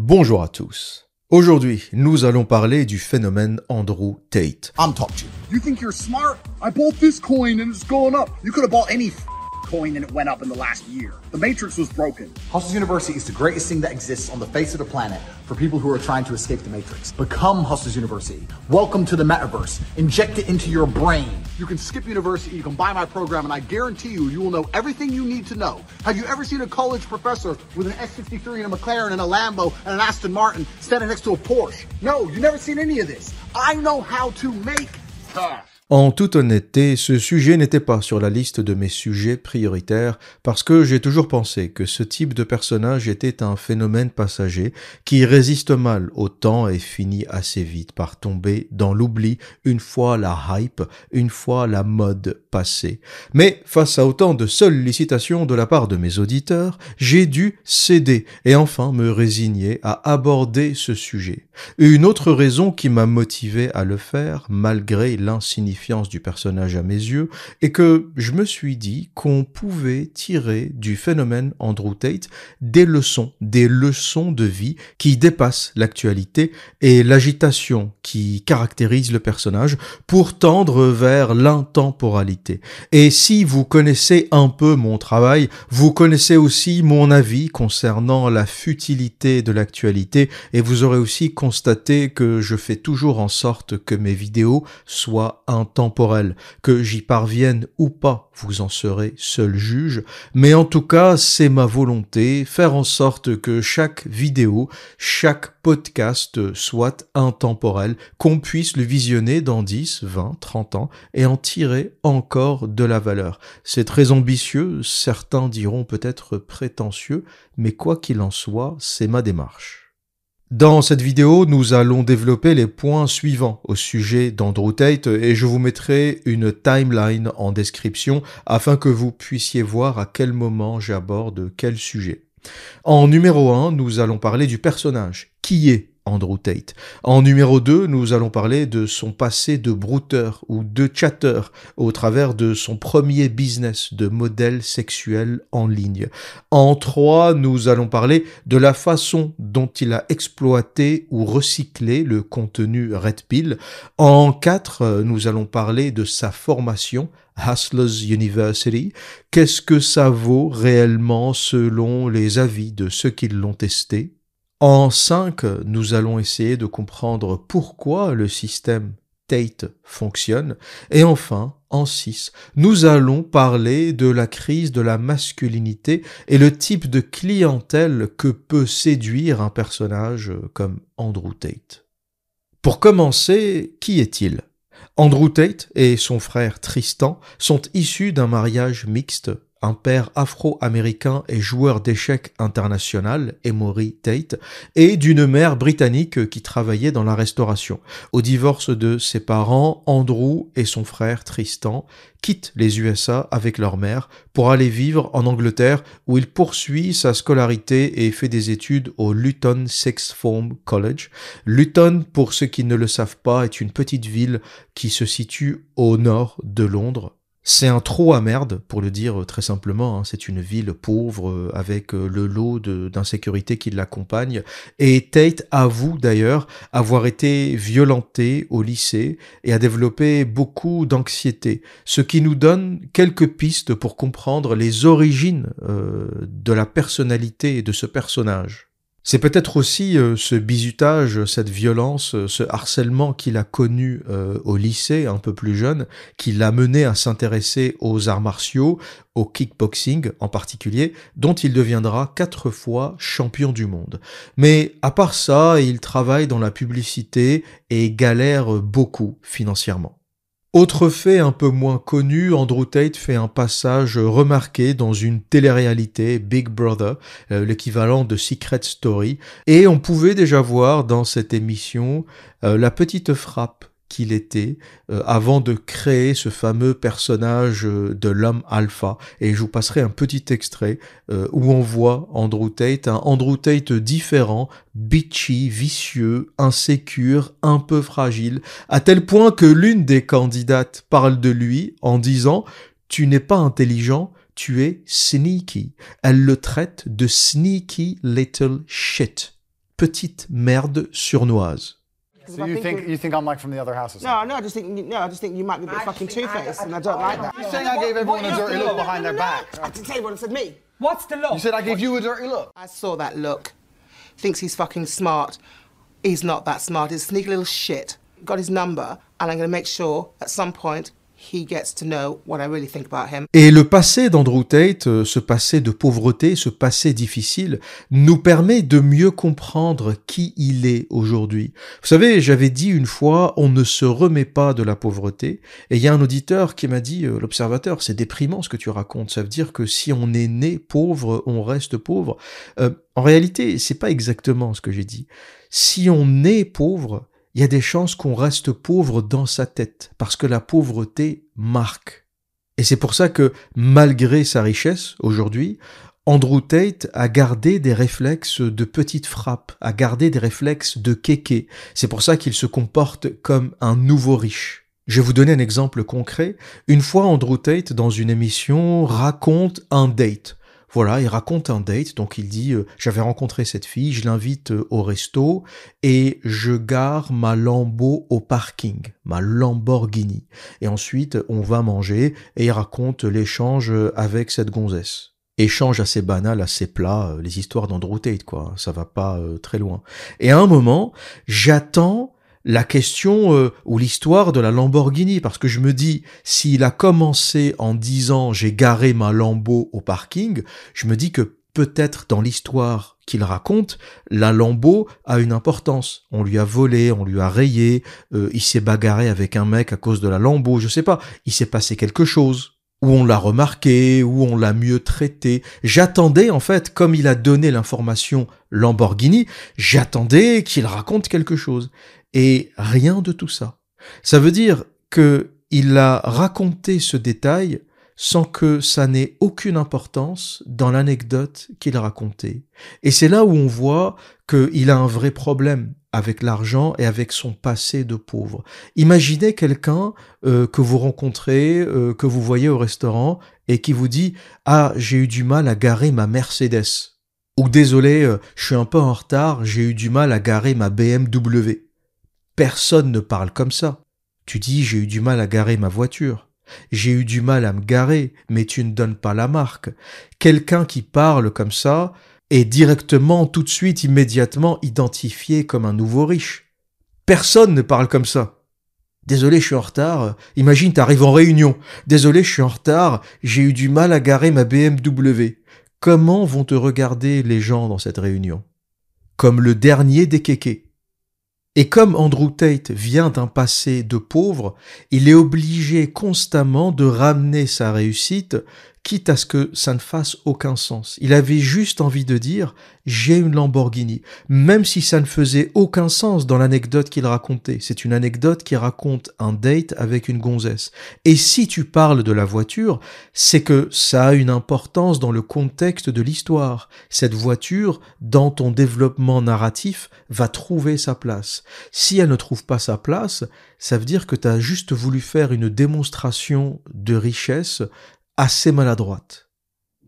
Bonjour à tous. Aujourd'hui, nous allons parler du phénomène Andrew Tate. I'm talking to you. You think you're smart? I bought this coin and it's going up. You could have bought any coin and it went up in the last year. The matrix was broken. Hustlers University is the greatest thing that exists on the face of the planet for people who are trying to escape the matrix. Become Hustlers University. Welcome to the metaverse. Inject it into your brain. You can skip university, you can buy my program, and I guarantee you, you will know everything you need to know. Have you ever seen a college professor with an S53 and a McLaren and a Lambo and an Aston Martin standing next to a Porsche? No, you've never seen any of this. I know how to make cash. En toute honnêteté, ce sujet n'était pas sur la liste de mes sujets prioritaires parce que j'ai toujours pensé que ce type de personnage était un phénomène passager qui résiste mal au temps et finit assez vite par tomber dans l'oubli une fois la hype, une fois la mode passée. Mais face à autant de sollicitations de la part de mes auditeurs, j'ai dû céder et enfin me résigner à aborder ce sujet. Une autre raison qui m'a motivé à le faire, malgré du personnage à mes yeux, est que je me suis dit qu'on pouvait tirer du phénomène Andrew Tate des leçons, des leçons de vie qui dépassent l'actualité et l'agitation qui caractérise le personnage pour tendre vers l'intemporalité. Et si vous connaissez un peu mon travail, vous connaissez aussi mon avis concernant la futilité de l'actualité et vous aurez aussi constaté que je fais toujours en sorte que mes vidéos soient intemporelles, que j'y parvienne ou pas, vous en serez seul juge, mais en tout cas c'est ma volonté, faire en sorte que chaque vidéo, chaque podcast soit intemporel, qu'on puisse le visionner dans 10, 20, 30 ans et en tirer encore de la valeur. C'est très ambitieux, certains diront peut-être prétentieux, mais quoi qu'il en soit, c'est ma démarche. Dans cette vidéo, nous allons développer les points suivants au sujet d'Andrew Tate et je vous mettrai une timeline en description afin que vous puissiez voir à quel moment j'aborde quel sujet. En numéro 1, nous allons parler du personnage. Qui est En numéro 2, nous allons parler de son passé de brouteur ou de chatter au travers de son premier business de modèle sexuel en ligne. En 3, nous allons parler de la façon dont il a exploité ou recyclé le contenu Red Pill. En 4, nous allons parler de sa formation Hustlers University. Qu'est-ce que ça vaut réellement selon les avis de ceux qui l'ont testé? En 5, nous allons essayer de comprendre pourquoi le système Tate fonctionne. Et enfin, en 6, nous allons parler de la crise de la masculinité et le type de clientèle que peut séduire un personnage comme Andrew Tate. Pour commencer, qui est-il? Andrew Tate et son frère Tristan sont issus d'un mariage mixte un père afro-américain et joueur d'échecs international, Emory Tate, et d'une mère britannique qui travaillait dans la restauration. Au divorce de ses parents, Andrew et son frère Tristan quittent les USA avec leur mère pour aller vivre en Angleterre où il poursuit sa scolarité et fait des études au Luton Sixth Form College. Luton, pour ceux qui ne le savent pas, est une petite ville qui se situe au nord de Londres, c'est un trou à merde, pour le dire très simplement. Hein. C'est une ville pauvre euh, avec euh, le lot d'insécurité qui l'accompagne. Et Tate avoue d'ailleurs avoir été violenté au lycée et a développé beaucoup d'anxiété, ce qui nous donne quelques pistes pour comprendre les origines euh, de la personnalité de ce personnage. C'est peut-être aussi euh, ce bizutage, cette violence, euh, ce harcèlement qu'il a connu euh, au lycée un peu plus jeune, qui l'a mené à s'intéresser aux arts martiaux, au kickboxing en particulier, dont il deviendra quatre fois champion du monde. Mais à part ça, il travaille dans la publicité et galère beaucoup financièrement. Autre fait un peu moins connu, Andrew Tate fait un passage remarqué dans une télé-réalité Big Brother, euh, l'équivalent de Secret Story, et on pouvait déjà voir dans cette émission euh, la petite frappe qu'il était euh, avant de créer ce fameux personnage euh, de l'homme alpha. Et je vous passerai un petit extrait euh, où on voit Andrew Tate, un Andrew Tate différent, bitchy, vicieux, insécure, un peu fragile, à tel point que l'une des candidates parle de lui en disant Tu n'es pas intelligent, tu es sneaky. Elle le traite de sneaky little shit. petite merde surnoise. So you think you think I'm like from the other house or No, no, I just think no, I just think you might be a bit fucking two-faced, and I don't like that. You're saying I gave everyone a dirty look behind their back. I didn't tell you what it said me. What's the look? You said I gave you a dirty look. I saw that look. Thinks he's fucking smart. He's not that smart. He's a sneaky little shit. Got his number, and I'm going to make sure at some point Et le passé d'Andrew Tate, euh, ce passé de pauvreté, ce passé difficile, nous permet de mieux comprendre qui il est aujourd'hui. Vous savez, j'avais dit une fois, on ne se remet pas de la pauvreté, et il y a un auditeur qui m'a dit, euh, l'observateur, c'est déprimant ce que tu racontes, ça veut dire que si on est né pauvre, on reste pauvre. Euh, en réalité, c'est pas exactement ce que j'ai dit. Si on est pauvre, il y a des chances qu'on reste pauvre dans sa tête, parce que la pauvreté marque. Et c'est pour ça que, malgré sa richesse, aujourd'hui, Andrew Tate a gardé des réflexes de petite frappe, a gardé des réflexes de kéké. C'est pour ça qu'il se comporte comme un nouveau riche. Je vais vous donner un exemple concret. Une fois, Andrew Tate, dans une émission, raconte un date. Voilà, il raconte un date, donc il dit euh, j'avais rencontré cette fille, je l'invite euh, au resto et je gare ma Lambo au parking, ma Lamborghini. Et ensuite on va manger et il raconte l'échange avec cette gonzesse. Échange assez banal, assez plat, euh, les histoires d'Andrew Tate quoi, ça va pas euh, très loin. Et à un moment, j'attends la question euh, ou l'histoire de la Lamborghini parce que je me dis s'il a commencé en disant j'ai garé ma Lambo au parking, je me dis que peut-être dans l'histoire qu'il raconte, la Lambo a une importance. On lui a volé, on lui a rayé, euh, il s'est bagarré avec un mec à cause de la Lambo, je sais pas, il s'est passé quelque chose où on l'a remarqué, où on l'a mieux traité. J'attendais en fait, comme il a donné l'information Lamborghini, j'attendais qu'il raconte quelque chose. Et rien de tout ça. Ça veut dire que il a raconté ce détail sans que ça n'ait aucune importance dans l'anecdote qu'il a racontée. Et c'est là où on voit qu'il a un vrai problème avec l'argent et avec son passé de pauvre. Imaginez quelqu'un euh, que vous rencontrez, euh, que vous voyez au restaurant et qui vous dit ⁇ Ah, j'ai eu du mal à garer ma Mercedes ⁇ ou ⁇ Désolé, euh, je suis un peu en retard, j'ai eu du mal à garer ma BMW ⁇ Personne ne parle comme ça. Tu dis j'ai eu du mal à garer ma voiture. J'ai eu du mal à me garer, mais tu ne donnes pas la marque. Quelqu'un qui parle comme ça est directement, tout de suite, immédiatement identifié comme un nouveau riche. Personne ne parle comme ça. Désolé, je suis en retard. Imagine, t'arrives en réunion. Désolé, je suis en retard. J'ai eu du mal à garer ma BMW. Comment vont te regarder les gens dans cette réunion? Comme le dernier des kékés. Et comme Andrew Tate vient d'un passé de pauvre, il est obligé constamment de ramener sa réussite, quitte à ce que ça ne fasse aucun sens. Il avait juste envie de dire j'ai une Lamborghini, même si ça ne faisait aucun sens dans l'anecdote qu'il racontait. C'est une anecdote qui raconte un date avec une gonzesse. Et si tu parles de la voiture, c'est que ça a une importance dans le contexte de l'histoire. Cette voiture, dans ton développement narratif, va trouver sa place. Si elle ne trouve pas sa place, ça veut dire que tu as juste voulu faire une démonstration de richesse assez maladroite.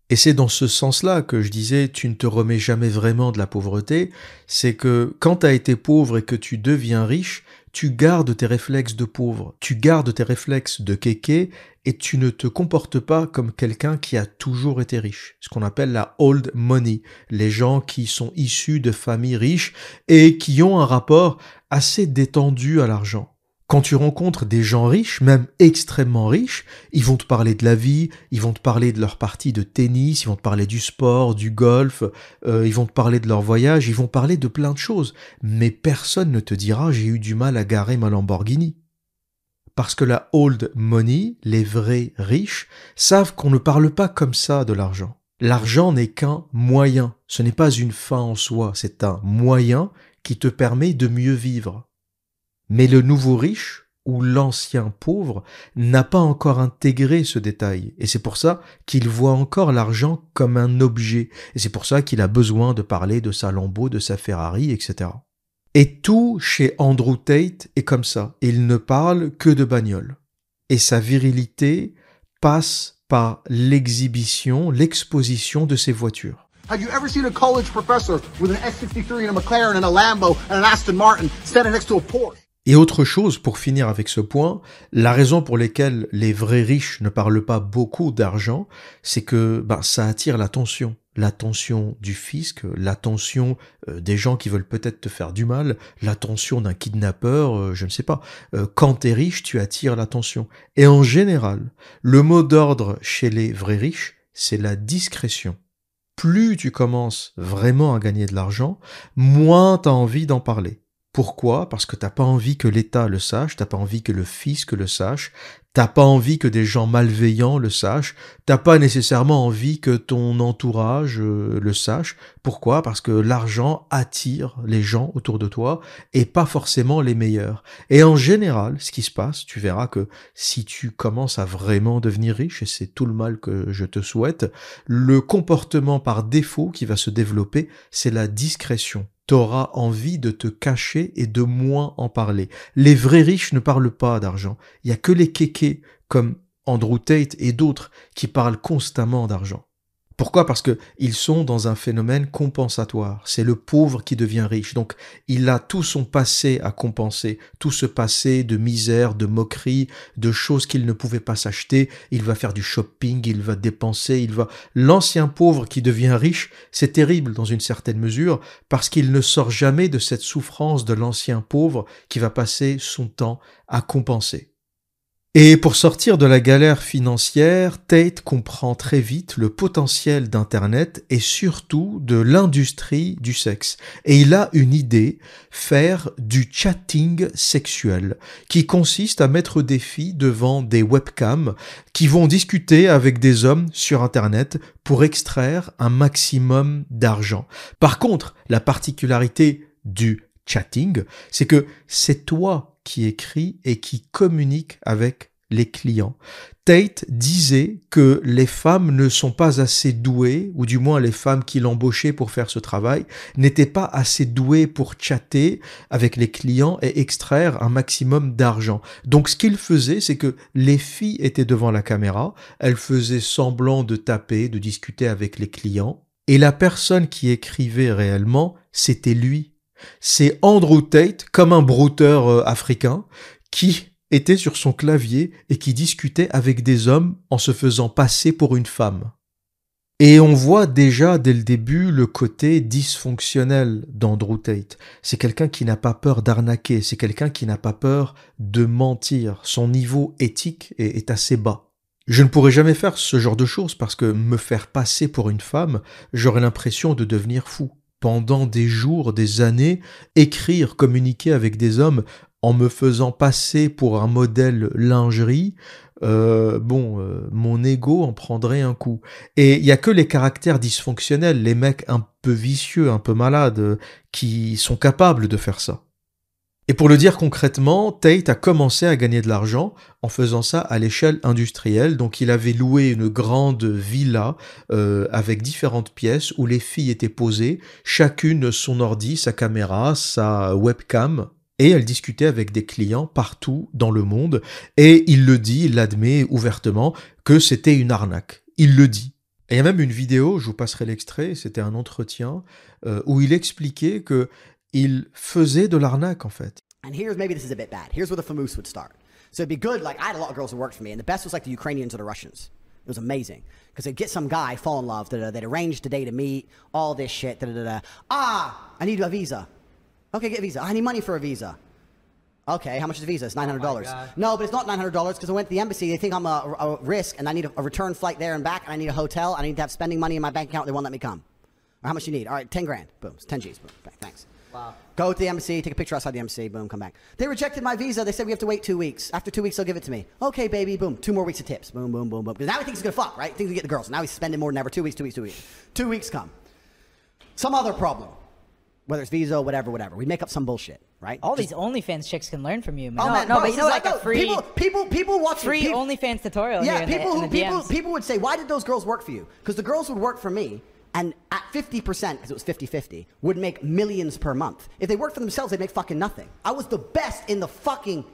Et c'est dans ce sens-là que je disais, tu ne te remets jamais vraiment de la pauvreté, c'est que quand tu as été pauvre et que tu deviens riche, tu gardes tes réflexes de pauvre, tu gardes tes réflexes de kéké et tu ne te comportes pas comme quelqu'un qui a toujours été riche. Ce qu'on appelle la old money, les gens qui sont issus de familles riches et qui ont un rapport assez détendu à l'argent. Quand tu rencontres des gens riches, même extrêmement riches, ils vont te parler de la vie, ils vont te parler de leur partie de tennis, ils vont te parler du sport, du golf, euh, ils vont te parler de leur voyage, ils vont parler de plein de choses. Mais personne ne te dira j'ai eu du mal à garer ma Lamborghini. Parce que la old money, les vrais riches, savent qu'on ne parle pas comme ça de l'argent. L'argent n'est qu'un moyen, ce n'est pas une fin en soi, c'est un moyen qui te permet de mieux vivre. Mais le nouveau riche ou l'ancien pauvre n'a pas encore intégré ce détail, et c'est pour ça qu'il voit encore l'argent comme un objet, et c'est pour ça qu'il a besoin de parler de sa Lambo, de sa Ferrari, etc. Et tout chez Andrew Tate est comme ça, il ne parle que de bagnole. Et sa virilité passe par l'exhibition, l'exposition de ses voitures. Have you ever seen a college professor with an S63 and a McLaren and a Lambo and an Aston Martin standing next to a Porsche? Et autre chose, pour finir avec ce point, la raison pour laquelle les vrais riches ne parlent pas beaucoup d'argent, c'est que ben, ça attire l'attention. L'attention du fisc, l'attention euh, des gens qui veulent peut-être te faire du mal, l'attention d'un kidnappeur, euh, je ne sais pas. Euh, quand t'es riche, tu attires l'attention. Et en général, le mot d'ordre chez les vrais riches, c'est la discrétion. Plus tu commences vraiment à gagner de l'argent, moins t'as envie d'en parler. Pourquoi? Parce que t'as pas envie que l'État le sache, t'as pas envie que le fisc le sache, t'as pas envie que des gens malveillants le sachent, t'as pas nécessairement envie que ton entourage euh, le sache. Pourquoi? Parce que l'argent attire les gens autour de toi et pas forcément les meilleurs. Et en général, ce qui se passe, tu verras que si tu commences à vraiment devenir riche, et c'est tout le mal que je te souhaite, le comportement par défaut qui va se développer, c'est la discrétion t'auras envie de te cacher et de moins en parler. Les vrais riches ne parlent pas d'argent. Il y a que les kékés comme Andrew Tate et d'autres qui parlent constamment d'argent. Pourquoi? Parce que ils sont dans un phénomène compensatoire. C'est le pauvre qui devient riche. Donc, il a tout son passé à compenser, tout ce passé de misère, de moquerie, de choses qu'il ne pouvait pas s'acheter. Il va faire du shopping, il va dépenser, il va. L'ancien pauvre qui devient riche, c'est terrible dans une certaine mesure parce qu'il ne sort jamais de cette souffrance de l'ancien pauvre qui va passer son temps à compenser. Et pour sortir de la galère financière, Tate comprend très vite le potentiel d'Internet et surtout de l'industrie du sexe. Et il a une idée, faire du chatting sexuel, qui consiste à mettre des filles devant des webcams qui vont discuter avec des hommes sur Internet pour extraire un maximum d'argent. Par contre, la particularité du chatting, c'est que c'est toi qui écrit et qui communique avec les clients. Tate disait que les femmes ne sont pas assez douées, ou du moins les femmes qui l'embauchaient pour faire ce travail, n'étaient pas assez douées pour chatter avec les clients et extraire un maximum d'argent. Donc ce qu'il faisait, c'est que les filles étaient devant la caméra, elles faisaient semblant de taper, de discuter avec les clients, et la personne qui écrivait réellement, c'était lui c'est Andrew Tate, comme un brouteur euh, africain, qui était sur son clavier et qui discutait avec des hommes en se faisant passer pour une femme. Et on voit déjà dès le début le côté dysfonctionnel d'Andrew Tate. C'est quelqu'un qui n'a pas peur d'arnaquer, c'est quelqu'un qui n'a pas peur de mentir. Son niveau éthique est, est, assez bas. Je ne pourrais jamais faire ce genre de choses parce que me faire passer pour une femme, j'aurais l'impression de devenir fou pendant des jours, des années, écrire, communiquer avec des hommes en me faisant passer pour un modèle lingerie, euh, bon, euh, mon ego en prendrait un coup. Et il y a que les caractères dysfonctionnels, les mecs un peu vicieux, un peu malades, qui sont capables de faire ça. Et pour le dire concrètement, Tate a commencé à gagner de l'argent en faisant ça à l'échelle industrielle. Donc il avait loué une grande villa euh, avec différentes pièces où les filles étaient posées, chacune son ordi, sa caméra, sa webcam. Et elle discutait avec des clients partout dans le monde. Et il le dit, il l'admet ouvertement que c'était une arnaque. Il le dit. Et il y a même une vidéo, je vous passerai l'extrait, c'était un entretien, euh, où il expliquait que il faisait de l'arnaque en fait. And here's maybe this is a bit bad. Here's where the famous would start. So it'd be good. Like I had a lot of girls who worked for me, and the best was like the Ukrainians or the Russians. It was amazing because they'd get some guy, fall in love, they'd arrange the day to meet, all this shit. Da, da, da, Ah, I need a visa. Okay, get a visa. I need money for a visa. Okay, how much is a visa? It's nine hundred dollars. Oh no, but it's not nine hundred dollars because I went to the embassy. They think I'm a, a risk, and I need a, a, return flight there and back, and I need a hotel. I need to have spending money in my bank account. They won't let me come. Or how much you need? All right, ten grand. Boom, it's ten G's. Boom. Thanks. Wow. Go to the embassy, take a picture outside the embassy, boom, come back. They rejected my visa. They said we have to wait two weeks. After two weeks, they'll give it to me. Okay, baby, boom. Two more weeks of tips. Boom, boom, boom, boom. Because now he thinks he's gonna fuck, right? He thinks he get the girls. Now he's spending more than ever. Two weeks, two weeks, two weeks. Two weeks come. Some other problem. Whether it's visa, whatever, whatever. We make up some bullshit, right? All Just, these OnlyFans chicks can learn from you, man. Oh, no, man, no, bro, but you know, like like a free people, people, people watch free people, OnlyFans tutorial. Yeah, people the, who people DMs. people would say, why did those girls work for you? Because the girls would work for me, and at 50%, because it was 50 50, would make millions per month. If they worked for themselves, they'd make fucking nothing. I was the best in the fucking.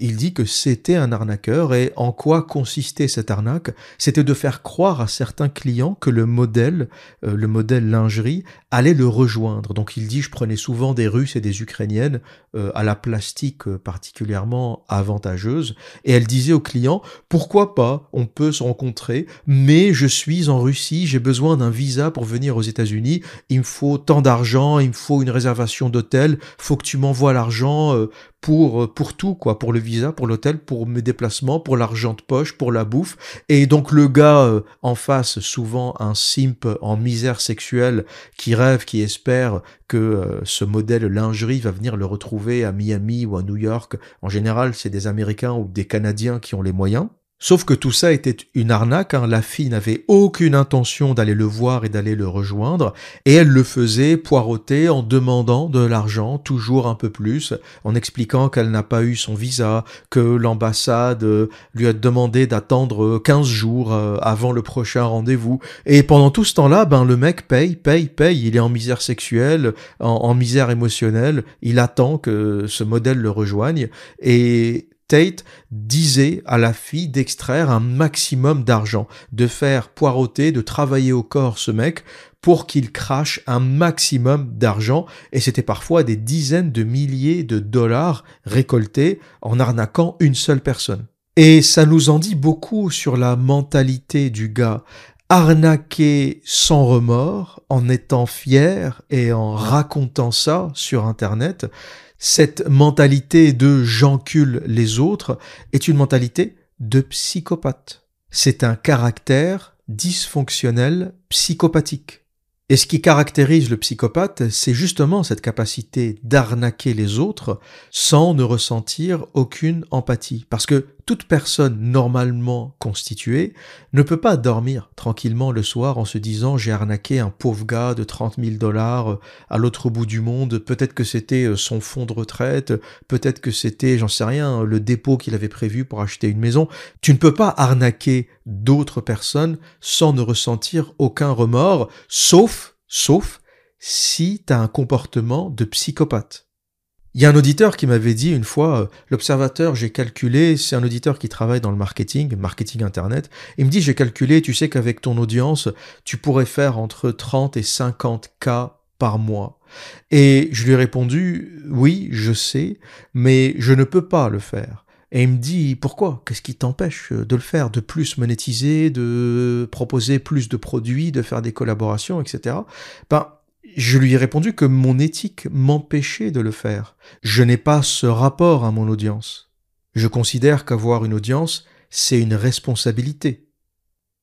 Il dit que c'était un arnaqueur et en quoi consistait cette arnaque? C'était de faire croire à certains clients que le modèle, euh, le modèle lingerie, allait le rejoindre. Donc il dit je prenais souvent des Russes et des Ukrainiennes euh, à la plastique euh, particulièrement avantageuse. Et elle disait aux clients pourquoi pas on peut se rencontrer mais je suis en Russie, j'ai besoin d'un visa pour venir aux États-Unis, il me faut tant d'argent, il me faut une réservation d'hôtel, faut que tu m'envoies l'argent pour, euh, pour tout, quoi, pour le visa, pour l'hôtel, pour mes déplacements, pour l'argent de poche, pour la bouffe. Et donc le gars euh, en face, souvent un simp en misère sexuelle, qui rêve, qui espère que euh, ce modèle lingerie va venir le retrouver à Miami ou à New York. En général, c'est des Américains ou des Canadiens qui ont les moyens. Sauf que tout ça était une arnaque, hein. la fille n'avait aucune intention d'aller le voir et d'aller le rejoindre, et elle le faisait poireauter en demandant de l'argent, toujours un peu plus, en expliquant qu'elle n'a pas eu son visa, que l'ambassade euh, lui a demandé d'attendre 15 jours euh, avant le prochain rendez-vous. Et pendant tout ce temps-là, ben le mec paye, paye, paye, il est en misère sexuelle, en, en misère émotionnelle, il attend que ce modèle le rejoigne, et Disait à la fille d'extraire un maximum d'argent, de faire poireauter, de travailler au corps ce mec pour qu'il crache un maximum d'argent, et c'était parfois des dizaines de milliers de dollars récoltés en arnaquant une seule personne. Et ça nous en dit beaucoup sur la mentalité du gars. Arnaquer sans remords, en étant fier et en racontant ça sur Internet, cette mentalité de j'encule les autres est une mentalité de psychopathe. C'est un caractère dysfonctionnel psychopathique. Et ce qui caractérise le psychopathe, c'est justement cette capacité d'arnaquer les autres sans ne ressentir aucune empathie. Parce que toute personne normalement constituée ne peut pas dormir tranquillement le soir en se disant j'ai arnaqué un pauvre gars de 30 000 dollars à l'autre bout du monde, peut-être que c'était son fonds de retraite, peut-être que c'était, j'en sais rien, le dépôt qu'il avait prévu pour acheter une maison. Tu ne peux pas arnaquer d'autres personnes sans ne ressentir aucun remords, sauf, sauf si tu as un comportement de psychopathe. Il y a un auditeur qui m'avait dit une fois, euh, l'observateur, j'ai calculé, c'est un auditeur qui travaille dans le marketing, marketing internet, il me dit, j'ai calculé, tu sais qu'avec ton audience, tu pourrais faire entre 30 et 50 cas par mois. Et je lui ai répondu, oui, je sais, mais je ne peux pas le faire. Et il me dit pourquoi? Qu'est-ce qui t'empêche de le faire? De plus monétiser, de proposer plus de produits, de faire des collaborations, etc. Ben, je lui ai répondu que mon éthique m'empêchait de le faire. Je n'ai pas ce rapport à mon audience. Je considère qu'avoir une audience, c'est une responsabilité.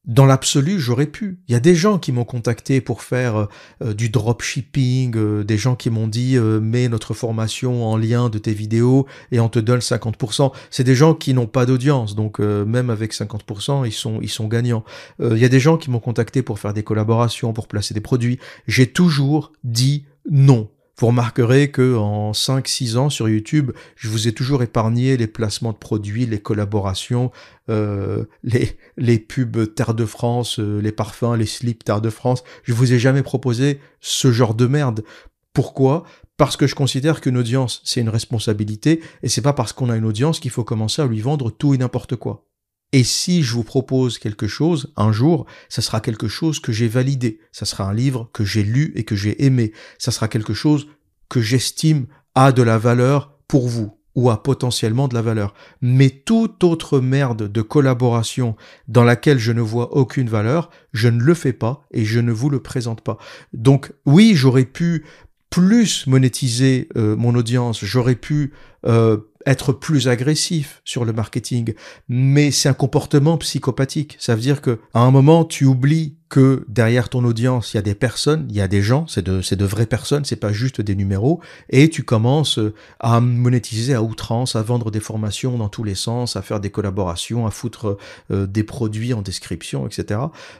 Dans l'absolu, j'aurais pu. Il y a des gens qui m'ont contacté pour faire euh, du dropshipping, euh, des gens qui m'ont dit euh, mets notre formation en lien de tes vidéos et on te donne 50%. C'est des gens qui n'ont pas d'audience, donc même avec 50%, ils sont ils sont gagnants. Il y a des gens qui m'ont contacté pour faire des collaborations, pour placer des produits. J'ai toujours dit non. Vous remarquerez que en 5-6 ans sur YouTube, je vous ai toujours épargné les placements de produits, les collaborations, euh, les, les pubs Terre de France, euh, les parfums, les slips Terre de France. Je vous ai jamais proposé ce genre de merde. Pourquoi? Parce que je considère qu'une audience, c'est une responsabilité, et c'est pas parce qu'on a une audience qu'il faut commencer à lui vendre tout et n'importe quoi. Et si je vous propose quelque chose, un jour, ça sera quelque chose que j'ai validé, ça sera un livre que j'ai lu et que j'ai aimé, ça sera quelque chose que j'estime a de la valeur pour vous ou a potentiellement de la valeur. Mais toute autre merde de collaboration dans laquelle je ne vois aucune valeur, je ne le fais pas et je ne vous le présente pas. Donc oui, j'aurais pu plus monétiser euh, mon audience, j'aurais pu euh, être plus agressif sur le marketing, mais c'est un comportement psychopathique. Ça veut dire que à un moment, tu oublies que derrière ton audience, il y a des personnes, il y a des gens, c'est de, c'est de vraies personnes, c'est pas juste des numéros, et tu commences à monétiser à outrance, à vendre des formations dans tous les sens, à faire des collaborations, à foutre euh, des produits en description, etc.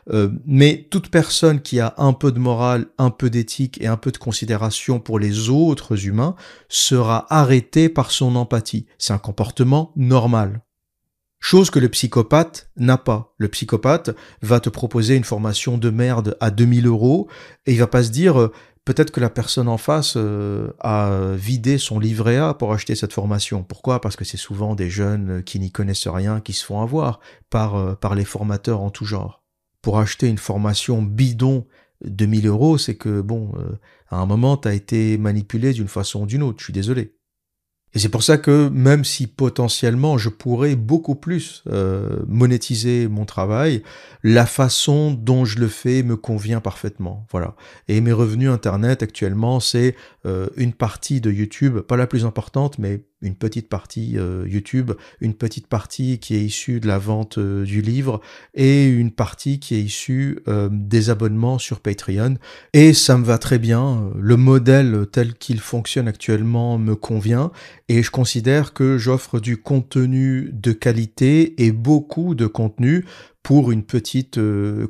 Euh, mais toute personne qui a un peu de morale, un peu d'éthique et un peu de considération pour les autres humains sera arrêtée par son empathie. C'est un comportement normal. Chose que le psychopathe n'a pas. Le psychopathe va te proposer une formation de merde à 2000 euros et il va pas se dire euh, peut-être que la personne en face euh, a vidé son livret A pour acheter cette formation. Pourquoi? Parce que c'est souvent des jeunes qui n'y connaissent rien qui se font avoir par, euh, par les formateurs en tout genre. Pour acheter une formation bidon de 1000 euros, c'est que, bon, euh, à un moment, tu as été manipulé d'une façon ou d'une autre. Je suis désolé. Et c'est pour ça que même si potentiellement je pourrais beaucoup plus euh, monétiser mon travail, la façon dont je le fais me convient parfaitement. Voilà. Et mes revenus internet actuellement, c'est euh, une partie de YouTube, pas la plus importante, mais une petite partie euh, YouTube, une petite partie qui est issue de la vente euh, du livre et une partie qui est issue euh, des abonnements sur Patreon. Et ça me va très bien. Le modèle tel qu'il fonctionne actuellement me convient et je considère que j'offre du contenu de qualité et beaucoup de contenu pour une petite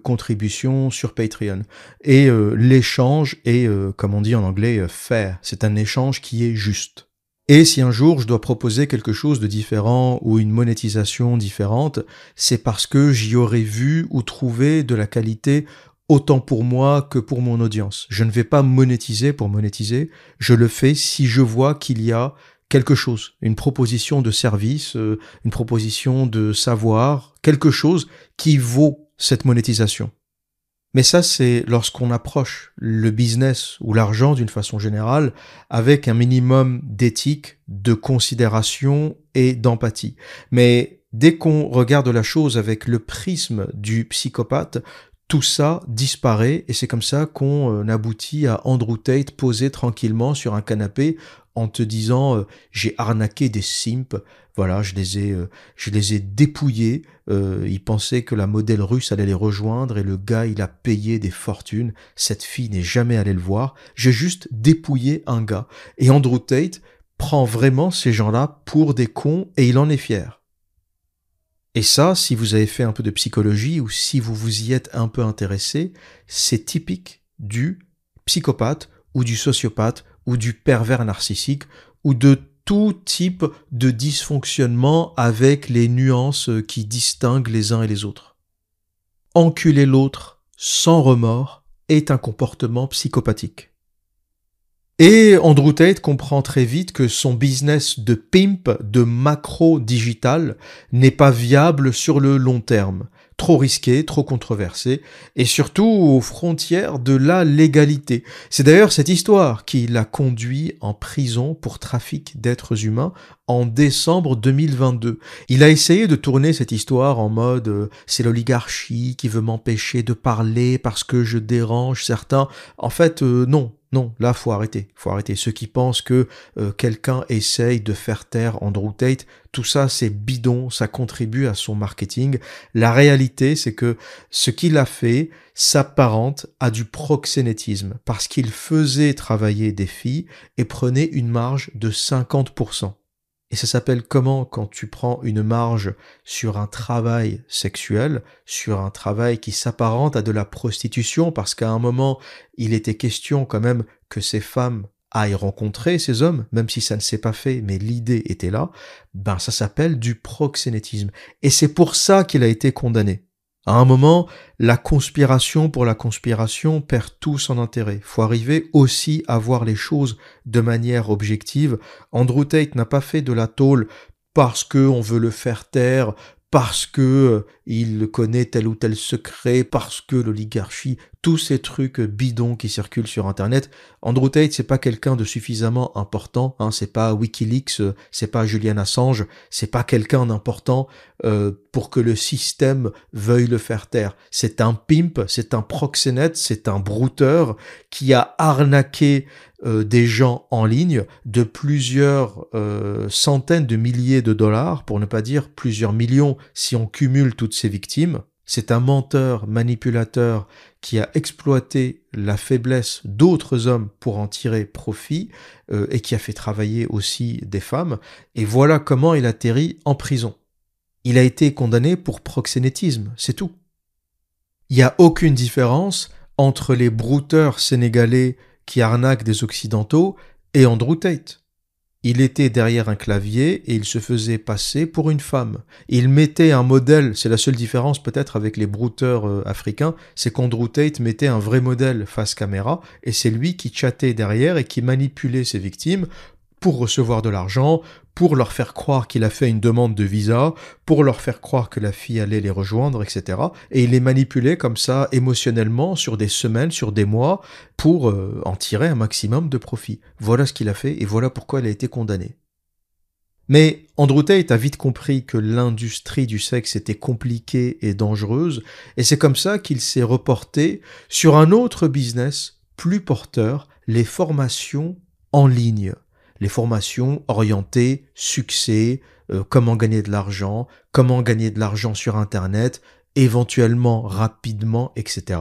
contribution sur Patreon. Et l'échange est, comme on dit en anglais, fair. C'est un échange qui est juste. Et si un jour je dois proposer quelque chose de différent ou une monétisation différente, c'est parce que j'y aurais vu ou trouvé de la qualité autant pour moi que pour mon audience. Je ne vais pas monétiser pour monétiser, je le fais si je vois qu'il y a quelque chose, une proposition de service, euh, une proposition de savoir, quelque chose qui vaut cette monétisation. Mais ça, c'est lorsqu'on approche le business ou l'argent d'une façon générale avec un minimum d'éthique, de considération et d'empathie. Mais dès qu'on regarde la chose avec le prisme du psychopathe, tout ça disparaît et c'est comme ça qu'on euh, aboutit à Andrew Tate posé tranquillement sur un canapé en te disant euh, j'ai arnaqué des simps, voilà, je les ai, euh, je les ai dépouillés. Euh, ils pensaient que la modèle russe allait les rejoindre et le gars il a payé des fortunes. Cette fille n'est jamais allée le voir. J'ai juste dépouillé un gars. Et Andrew Tate prend vraiment ces gens-là pour des cons et il en est fier. Et ça, si vous avez fait un peu de psychologie ou si vous vous y êtes un peu intéressé, c'est typique du psychopathe ou du sociopathe ou du pervers narcissique ou de type de dysfonctionnement avec les nuances qui distinguent les uns et les autres. Enculer l'autre sans remords est un comportement psychopathique. Et Andrew Tate comprend très vite que son business de pimp, de macro digital, n'est pas viable sur le long terme trop risqué, trop controversé, et surtout aux frontières de la légalité. C'est d'ailleurs cette histoire qui l'a conduit en prison pour trafic d'êtres humains en décembre 2022. Il a essayé de tourner cette histoire en mode euh, c'est l'oligarchie qui veut m'empêcher de parler parce que je dérange certains. En fait, euh, non, non, là, faut arrêter. Faut arrêter. Ceux qui pensent que euh, quelqu'un essaye de faire taire Andrew Tate, tout ça, c'est bidon, ça contribue à son marketing. La réalité, c'est que ce qu'il a fait s'apparente à du proxénétisme, parce qu'il faisait travailler des filles et prenait une marge de 50%. Et ça s'appelle comment quand tu prends une marge sur un travail sexuel, sur un travail qui s'apparente à de la prostitution, parce qu'à un moment, il était question quand même que ces femmes aillent rencontrer ces hommes, même si ça ne s'est pas fait, mais l'idée était là, ben ça s'appelle du proxénétisme. Et c'est pour ça qu'il a été condamné. À un moment, la conspiration pour la conspiration perd tout son intérêt. Faut arriver aussi à voir les choses de manière objective. Andrew Tate n'a pas fait de la tôle parce qu'on veut le faire taire, parce que euh, il connaît tel ou tel secret, parce que l'oligarchie, tous ces trucs bidons qui circulent sur Internet. Andrew Tate, c'est pas quelqu'un de suffisamment important, hein, c'est pas WikiLeaks, euh, c'est pas Julian Assange, c'est pas quelqu'un d'important euh, pour que le système veuille le faire taire. C'est un pimp, c'est un proxénète, c'est un brouteur qui a arnaqué euh, des gens en ligne de plusieurs euh, centaines de milliers de dollars, pour ne pas dire plusieurs millions si on cumule toutes ces victimes. C'est un menteur, manipulateur qui a exploité la faiblesse d'autres hommes pour en tirer profit euh, et qui a fait travailler aussi des femmes. Et voilà comment il atterrit en prison. Il a été condamné pour proxénétisme, c'est tout. Il n'y a aucune différence entre les brouteurs sénégalais qui arnaque des Occidentaux et Andrew Tate. Il était derrière un clavier et il se faisait passer pour une femme. Il mettait un modèle, c'est la seule différence peut-être avec les brouteurs euh, africains, c'est qu'Andrew Tate mettait un vrai modèle face caméra et c'est lui qui chattait derrière et qui manipulait ses victimes pour recevoir de l'argent, pour leur faire croire qu'il a fait une demande de visa, pour leur faire croire que la fille allait les rejoindre, etc. Et il les manipulait comme ça émotionnellement sur des semaines, sur des mois, pour euh, en tirer un maximum de profit. Voilà ce qu'il a fait et voilà pourquoi il a été condamné. Mais Andrew Tate a vite compris que l'industrie du sexe était compliquée et dangereuse, et c'est comme ça qu'il s'est reporté sur un autre business plus porteur, les formations en ligne les formations orientées succès, euh, comment gagner de l'argent, comment gagner de l'argent sur Internet, éventuellement rapidement, etc.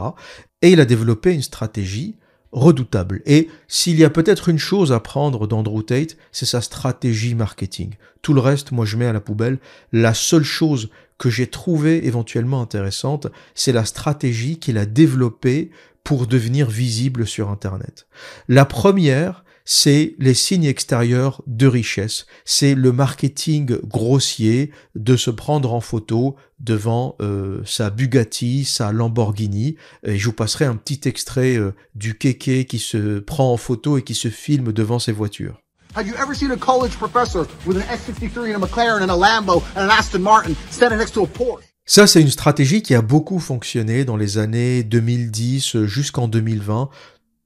Et il a développé une stratégie redoutable. Et s'il y a peut-être une chose à prendre d'Andrew Tate, c'est sa stratégie marketing. Tout le reste, moi je mets à la poubelle. La seule chose que j'ai trouvée éventuellement intéressante, c'est la stratégie qu'il a développée pour devenir visible sur Internet. La première, c'est les signes extérieurs de richesse, c'est le marketing grossier de se prendre en photo devant euh, sa Bugatti, sa Lamborghini. Et je vous passerai un petit extrait euh, du kéké qui se prend en photo et qui se filme devant ses voitures. Have you ever seen a college professor with an S63 and a McLaren and a Lambo and an Aston Martin standing next to a Porsche? Ça, c'est une stratégie qui a beaucoup fonctionné dans les années 2010 jusqu'en 2020.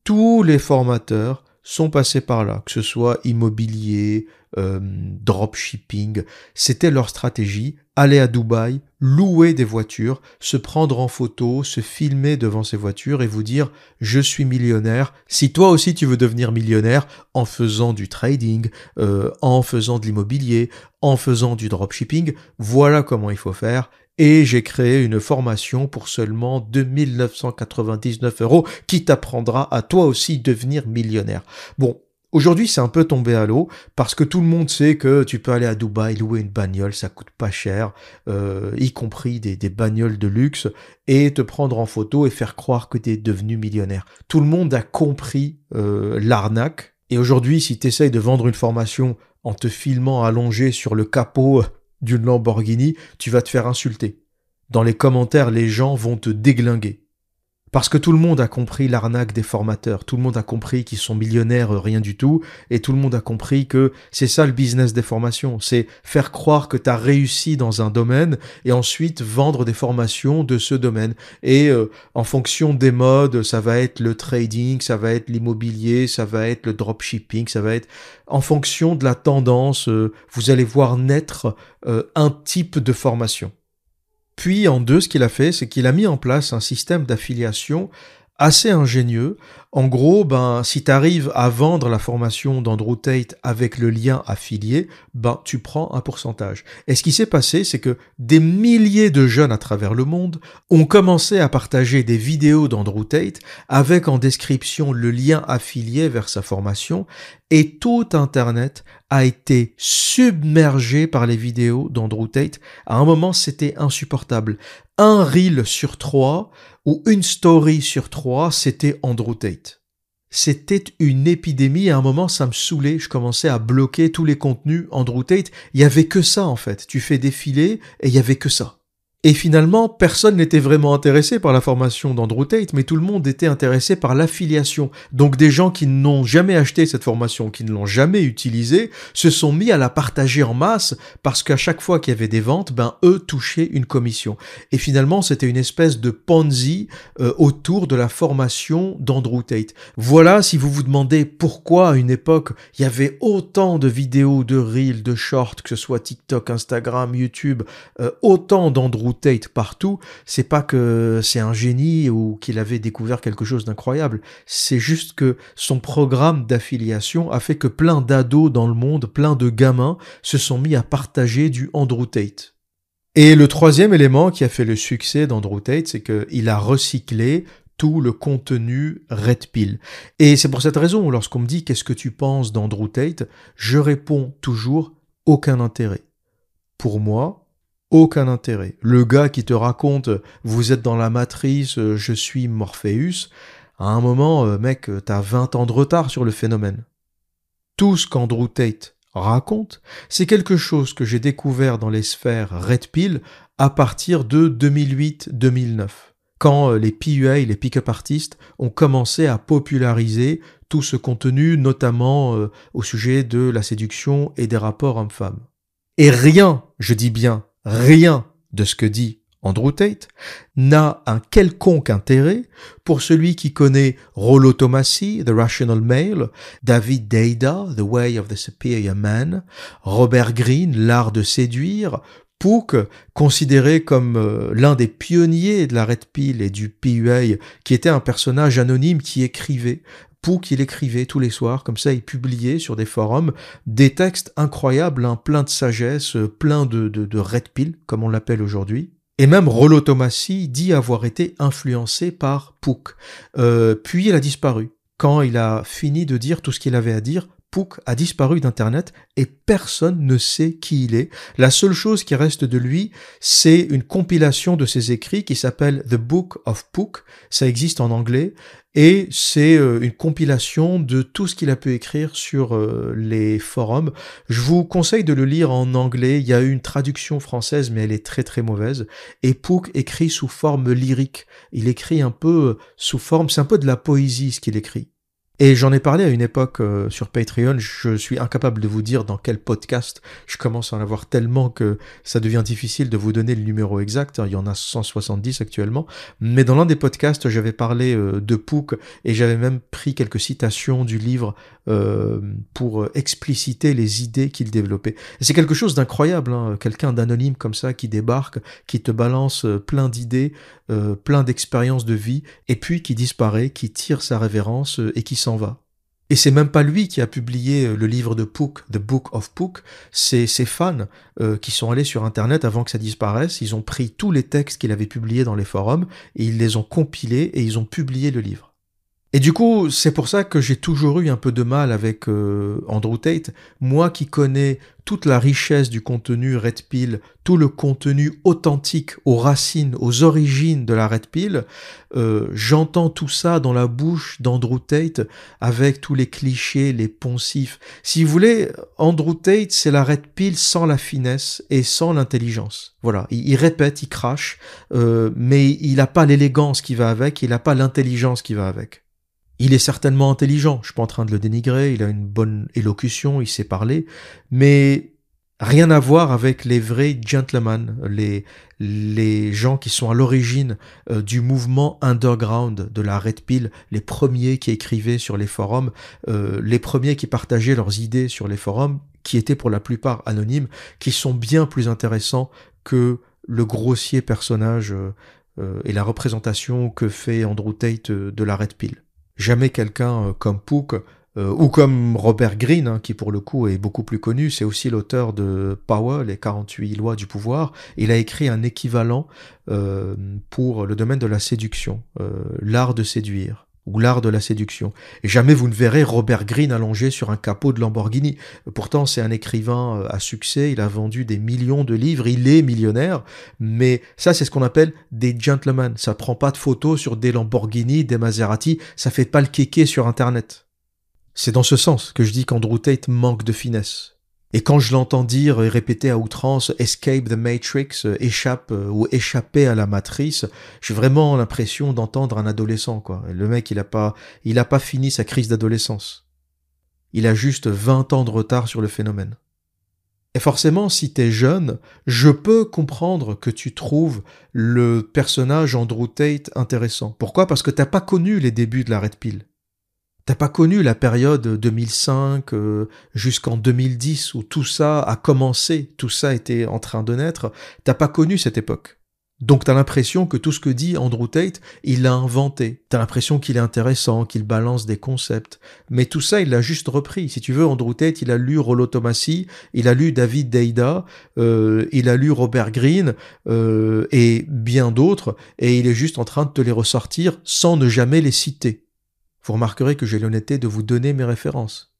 Tous les formateurs sont passés par là, que ce soit immobilier, euh, dropshipping, c'était leur stratégie, aller à Dubaï, louer des voitures, se prendre en photo, se filmer devant ces voitures et vous dire je suis millionnaire. Si toi aussi tu veux devenir millionnaire en faisant du trading, euh, en faisant de l'immobilier, en faisant du dropshipping, voilà comment il faut faire et j'ai créé une formation pour seulement 2999 euros qui t'apprendra à toi aussi devenir millionnaire. Bon, Aujourd'hui, c'est un peu tombé à l'eau parce que tout le monde sait que tu peux aller à Dubaï, louer une bagnole, ça coûte pas cher, euh, y compris des, des, bagnoles de luxe, et te prendre en photo et faire croire que tu es devenu millionnaire. Tout le monde a compris euh, l'arnaque. Et aujourd'hui, si tu essayes de vendre une formation en te filmant allongé sur le capot d'une Lamborghini, tu vas te faire insulter. Dans les commentaires, les gens vont te déglinguer. Parce que tout le monde a compris l'arnaque des formateurs, tout le monde a compris qu'ils sont millionnaires euh, rien du tout, et tout le monde a compris que c'est ça le business des formations, c'est faire croire que tu as réussi dans un domaine et ensuite vendre des formations de ce domaine. Et euh, en fonction des modes, ça va être le trading, ça va être l'immobilier, ça va être le dropshipping, ça va être en fonction de la tendance, euh, vous allez voir naître un type de formation. Puis en deux, ce qu'il a fait, c'est qu'il a mis en place un système d'affiliation assez ingénieux. En gros, ben, si tu arrives à vendre la formation d'Andrew Tate avec le lien affilié, ben, tu prends un pourcentage. Et ce qui s'est passé, c'est que des milliers de jeunes à travers le monde ont commencé à partager des vidéos d'Andrew Tate avec en description le lien affilié vers sa formation et tout Internet a été submergé par les vidéos d'Andrew Tate. À un moment, c'était insupportable. Un reel sur trois ou une story sur trois, c'était Andrew Tate. C'était une épidémie. À un moment, ça me saoulait. Je commençais à bloquer tous les contenus Andrew Tate. Il y avait que ça, en fait. Tu fais défiler et il y avait que ça. Et finalement, personne n'était vraiment intéressé par la formation d'Andrew Tate, mais tout le monde était intéressé par l'affiliation. Donc des gens qui n'ont jamais acheté cette formation, qui ne l'ont jamais utilisée, se sont mis à la partager en masse parce qu'à chaque fois qu'il y avait des ventes, ben eux touchaient une commission. Et finalement, c'était une espèce de Ponzi euh, autour de la formation d'Andrew Tate. Voilà, si vous vous demandez pourquoi à une époque il y avait autant de vidéos, de reels, de shorts, que ce soit TikTok, Instagram, YouTube, euh, autant d'Andrew Tate partout, c'est pas que c'est un génie ou qu'il avait découvert quelque chose d'incroyable. C'est juste que son programme d'affiliation a fait que plein d'ados dans le monde, plein de gamins se sont mis à partager du Andrew Tate. Et le troisième élément qui a fait le succès d'Andrew Tate, c'est qu'il a recyclé tout le contenu Red Pill. Et c'est pour cette raison, lorsqu'on me dit qu'est-ce que tu penses d'Andrew Tate, je réponds toujours aucun intérêt. Pour moi, aucun intérêt. Le gars qui te raconte vous êtes dans la matrice, euh, je suis Morpheus, à un moment, euh, mec, t'as 20 ans de retard sur le phénomène. Tout ce qu'Andrew Tate raconte, c'est quelque chose que j'ai découvert dans les sphères Red Pill à partir de 2008-2009, quand euh, les PUA, les pick-up artistes, ont commencé à populariser tout ce contenu, notamment euh, au sujet de la séduction et des rapports hommes-femmes. Et rien, je dis bien rien de ce que dit Andrew Tate n'a un quelconque intérêt pour celui qui connaît Rollo Tomassi, The Rational Male, David Deida, The Way of the Superior Man, Robert Greene, L'Art de séduire, Pook, considéré comme euh, l'un des pionniers de la Red Pill et du PUA, qui était un personnage anonyme qui écrivait. Pook, il écrivait tous les soirs, comme ça, il publiait sur des forums des textes incroyables, hein, plein de sagesse, plein de, de, Red Pill, comme on l'appelle aujourd'hui. Et même Rollo Tomassi dit avoir été influencé par Pook. Euh, puis il a disparu. Quand il a fini de dire tout ce qu'il avait à dire, Pook a disparu d'Internet et personne ne sait qui il est. La seule chose qui reste de lui, c'est une compilation de ses écrits qui s'appelle The Book of Pook. Ça existe en anglais et c'est euh, une compilation de tout ce qu'il a pu écrire sur euh, les forums. Je vous conseille de le lire en anglais. Il y a eu une traduction française, mais elle est très très mauvaise. Et Pook écrit sous forme lyrique. Il écrit un peu euh, sous forme, c'est un peu de la poésie ce qu'il écrit. Et j'en ai parlé à une époque euh, sur Patreon, je suis incapable de vous dire dans quel podcast, je commence à en avoir tellement que ça devient difficile de vous donner le numéro exact, il y en a 170 actuellement, mais dans l'un des podcasts j'avais parlé euh, de Pook et j'avais même pris quelques citations du livre euh, pour expliciter les idées qu'il développait. C'est quelque chose d'incroyable, hein, quelqu'un d'anonyme comme ça qui débarque, qui te balance plein d'idées, plein d'expériences de vie, et puis qui disparaît, qui tire sa révérence et qui s'en va. Et c'est même pas lui qui a publié euh, le livre de Pook, The Book of Pook, c'est ses fans euh, qui sont allés sur Internet avant que ça disparaisse, ils ont pris tous les textes qu'il avait publiés dans les forums, et ils les ont compilés et ils ont publié le livre. Et du coup, c'est pour ça que j'ai toujours eu un peu de mal avec euh, Andrew Tate. Moi qui connais toute la richesse du contenu Red Pill, tout le contenu authentique aux racines, aux origines de la Red Pill, euh, j'entends tout ça dans la bouche d'Andrew Tate avec tous les clichés, les poncifs. Si vous voulez, Andrew Tate, c'est la Red Pill sans la finesse et sans l'intelligence. Voilà, il, répète, il crache, euh, mais il n'a pas l'élégance qui va avec, il n'a pas l'intelligence qui va avec. Il est certainement intelligent, je suis pas en train de le dénigrer, il a une bonne élocution, il sait parler, mais rien à voir avec les vrais gentlemen, les, gens qui sont à l'origine euh, du mouvement underground de la Red Pill, les premiers qui écrivaient sur les forums, euh, les premiers qui partageaient leurs idées sur les forums, qui étaient pour la plupart anonymes, qui sont bien plus intéressants que le grossier personnage euh, et la représentation que fait Andrew Tate de la Red Pill. Jamais quelqu'un euh, comme Pook euh, ou comme Robert Greene, hein, qui pour le coup est beaucoup plus connu, c'est aussi l'auteur de Power, les 48 lois du pouvoir. Il a écrit un équivalent euh, pour le domaine de la séduction, l'art de séduire ou l'art de la séduction. Et jamais vous ne verrez Robert Greene allongé sur un capot de Lamborghini. Pourtant, c'est un écrivain euh, à succès, il a vendu des millions de livres, il est millionnaire, mais ça, c'est ce qu'on appelle des gentlemen. Ça prend pas de photos sur des Lamborghini, des Maserati, ça fait pas le kéké sur Internet. C'est dans ce sens que je dis qu'Andrew Tate manque de finesse. Et quand je l'entends dire et répéter à outrance Escape the Matrix, euh, échappe euh, ou échapper à la matrice, j'ai vraiment l'impression d'entendre un adolescent, quoi. Le mec, il a pas, il a pas fini sa crise d'adolescence. Il a juste 20 ans de retard sur le phénomène. Et forcément, si t'es jeune, je peux comprendre que tu trouves le personnage Andrew Tate intéressant. Pourquoi? Parce que t'as pas connu les débuts de la Red Pill. T'as pas connu la période 2005 euh, jusqu'en 2010 où tout ça a commencé, tout ça était en train de naître? T'as pas connu cette époque? Donc t'as l'impression que tout ce que dit Andrew Tate, il l'a inventé. T'as l'impression qu'il est intéressant, qu'il balance des concepts. Mais tout ça, il l'a juste repris. Si tu veux, Andrew Tate, il a lu Rollo il a lu David Deida, euh, il a lu Robert Greene euh, et bien d'autres, et il est juste en train de te les ressortir sans ne jamais les citer. Vous remarquerez que j'ai l'honnêteté de vous donner mes références.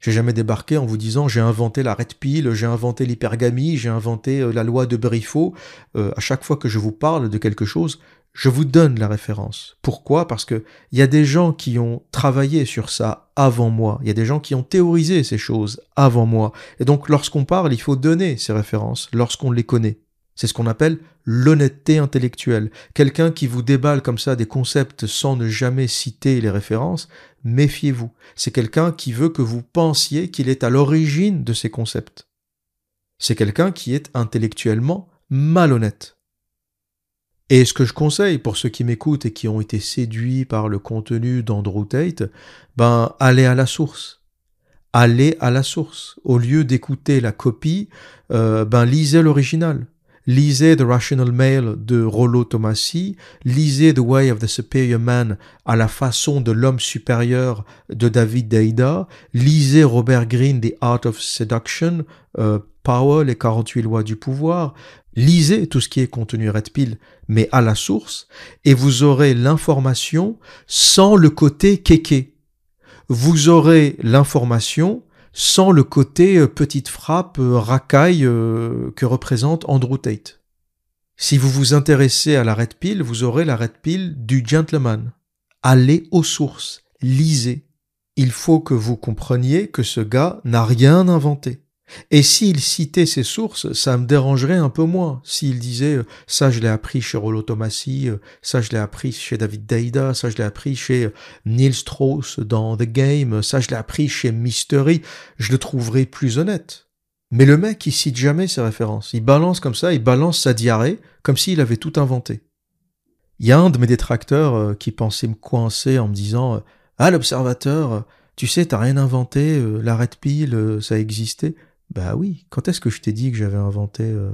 J'ai jamais débarqué en vous disant j'ai inventé la red pill, j'ai inventé l'hypergamie, j'ai inventé euh, la loi de Briffaut. Euh, à chaque fois que je vous parle de quelque chose, je vous donne la référence. Pourquoi? Parce que il y a des gens qui ont travaillé sur ça avant moi. Il y a des gens qui ont théorisé ces choses avant moi. Et donc, lorsqu'on parle, il faut donner ces références lorsqu'on les connaît. C'est ce qu'on appelle l'honnêteté intellectuelle. Quelqu'un qui vous déballe comme ça des concepts sans ne jamais citer les références, méfiez-vous. C'est quelqu'un qui veut que vous pensiez qu'il est à l'origine de ces concepts. C'est quelqu'un qui est intellectuellement malhonnête. Et ce que je conseille pour ceux qui m'écoutent et qui ont été séduits par le contenu d'Andrew Tate, ben, allez à la source. Allez à la source. Au lieu d'écouter la copie, euh, ben, lisez l'original. Lisez The Rational Male de Rollo Tomassi, lisez The Way of the Superior Man à la façon de l'homme supérieur de David Deida, lisez Robert Greene The Art of Seduction, euh, Power, les 48 lois du pouvoir, lisez tout ce qui est contenu Red Pill, mais à la source, et vous aurez l'information sans le côté kéké. Vous aurez l'information sans le côté euh, petite frappe, euh, racaille euh, que représente Andrew Tate. Si vous vous intéressez à la red pill, vous aurez la red pill du gentleman. Allez aux sources, lisez. Il faut que vous compreniez que ce gars n'a rien inventé. Et s'il citait ses sources, ça me dérangerait un peu moins. S'il disait euh, ça je l'ai appris chez Rollo Tomassi, euh, ça je l'ai appris chez David Deida, ça je l'ai appris chez euh, Neil Strauss dans The Game, ça je l'ai appris chez Mystery, je le trouverais plus honnête. Mais le mec, il cite jamais ses références. Il balance comme ça, il balance sa diarrhée, comme s'il avait tout inventé. Il y a un de mes détracteurs qui pensait me coincer en me disant Ah, l'observateur, tu sais, t'as rien inventé, la red pill, ça existait. Bah oui, quand est-ce que je t'ai dit que j'avais inventé... Euh,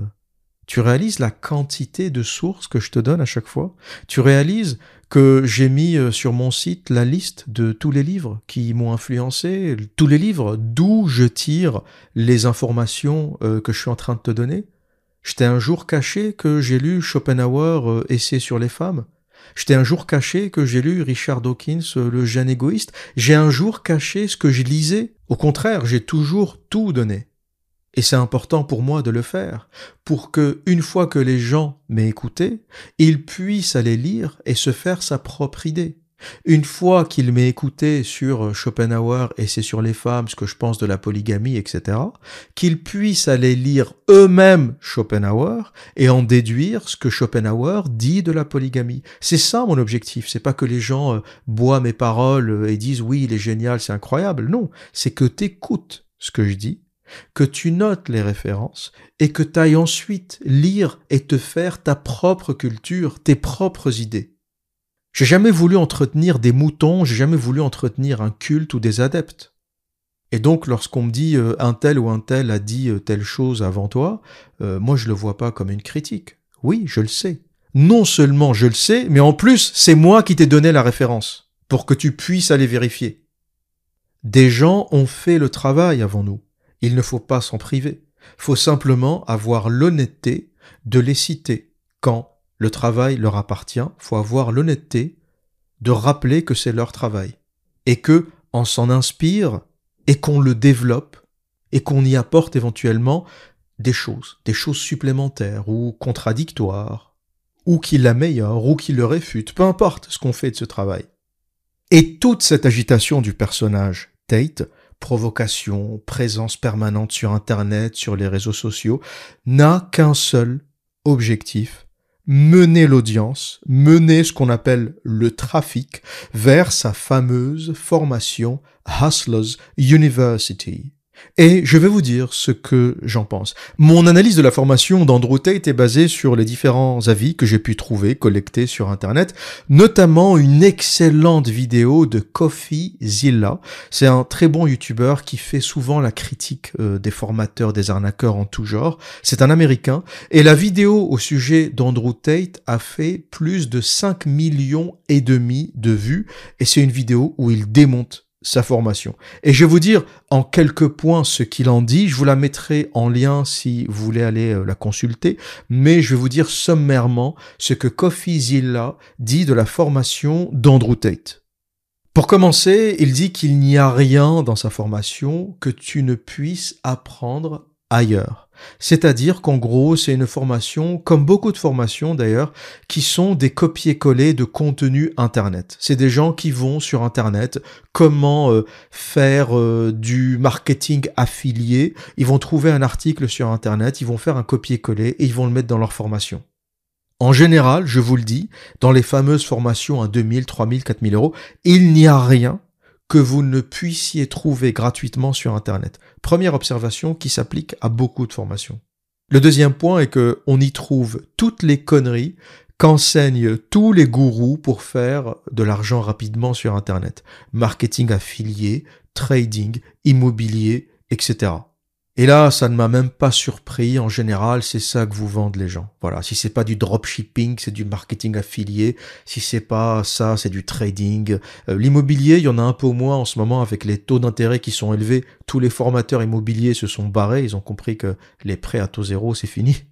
tu réalises la quantité de sources que je te donne à chaque fois? Tu réalises que j'ai mis euh, sur mon site la liste de tous les livres qui m'ont influencé, tous les livres d'où je tire les informations euh, que je suis en train de te donner? Je t'ai un jour caché que j'ai lu Schopenhauer, Essai sur les femmes? Je t'ai un jour caché que j'ai lu Richard Dawkins, Le gène égoïste? J'ai un jour caché ce que je lisais? Au contraire, j'ai toujours tout donné. Et c'est important pour moi de le faire, pour que, une fois que les gens m'aient écouté, ils puissent aller lire et se faire sa propre idée. Une fois qu'ils m'aient écouté sur Schopenhauer et c'est sur les femmes, ce que je pense de la polygamie, etc., qu'ils puissent aller lire eux-mêmes Schopenhauer et en déduire ce que Schopenhauer dit de la polygamie. C'est ça mon objectif. C'est pas que les gens euh, boivent mes paroles et disent oui, il est génial, c'est incroyable. Non. C'est que t'écoutes ce que je dis que tu notes les références et que tu ailles ensuite lire et te faire ta propre culture, tes propres idées. J'ai jamais voulu entretenir des moutons, j'ai jamais voulu entretenir un culte ou des adeptes. Et donc, lorsqu'on me dit euh, un tel ou un tel a dit euh, telle chose avant toi, euh, moi je le vois pas comme une critique. Oui, je le sais. Non seulement je le sais, mais en plus, c'est moi qui t'ai donné la référence, pour que tu puisses aller vérifier. Des gens ont fait le travail avant nous. Il ne faut pas s'en priver. Faut simplement avoir l'honnêteté de les citer. Quand le travail leur appartient, faut avoir l'honnêteté de rappeler que c'est leur travail. Et que, on s'en inspire, et qu'on le développe, et qu'on y apporte éventuellement des choses, des choses supplémentaires ou contradictoires, ou qui l'améliorent, ou qui le réfutent, peu importe ce qu'on fait de ce travail. Et toute cette agitation du personnage, Tate, provocation, présence permanente sur Internet, sur les réseaux sociaux, n'a qu'un seul objectif, mener l'audience, mener ce qu'on appelle le trafic vers sa fameuse formation Hustlers University. Et je vais vous dire ce que j'en pense. Mon analyse de la formation d'Andrew Tate est basée sur les différents avis que j'ai pu trouver collectés sur Internet, notamment une excellente vidéo de Kofi Zilla. C'est un très bon YouTuber qui fait souvent la critique euh, des formateurs, des arnaqueurs en tout genre. C'est un Américain. Et la vidéo au sujet d'Andrew Tate a fait plus de 5 millions et demi de vues. Et c'est une vidéo où il démonte sa formation. Et je vais vous dire en quelques points ce qu'il en dit. Je vous la mettrai en lien si vous voulez aller euh, la consulter. Mais je vais vous dire sommairement ce que Kofi Zilla dit de la formation d'Andrew Tate. Pour commencer, il dit qu'il n'y a rien dans sa formation que tu ne puisses apprendre ailleurs. C'est-à-dire qu'en gros, c'est une formation, comme beaucoup de formations d'ailleurs, qui sont des copier-coller de contenu Internet. C'est des gens qui vont sur Internet, comment euh, faire euh, du marketing affilié, ils vont trouver un article sur Internet, ils vont faire un copier-coller et ils vont le mettre dans leur formation. En général, je vous le dis, dans les fameuses formations à 2000, 3000, 4000 euros, il n'y a rien que vous ne puissiez trouver gratuitement sur Internet. Première observation qui s'applique à beaucoup de formations. Le deuxième point est que on y trouve toutes les conneries qu'enseignent tous les gourous pour faire de l'argent rapidement sur Internet. Marketing affilié, trading, immobilier, etc. Et là, ça ne m'a même pas surpris. En général, c'est ça que vous vendent les gens. Voilà. Si c'est pas du dropshipping, c'est du marketing affilié. Si c'est pas ça, c'est du trading. Euh, l'immobilier, il y en a un peu moins en ce moment avec les taux d'intérêt qui sont élevés. Tous les formateurs immobiliers se sont barrés. Ils ont compris que les prêts à taux zéro, c'est fini.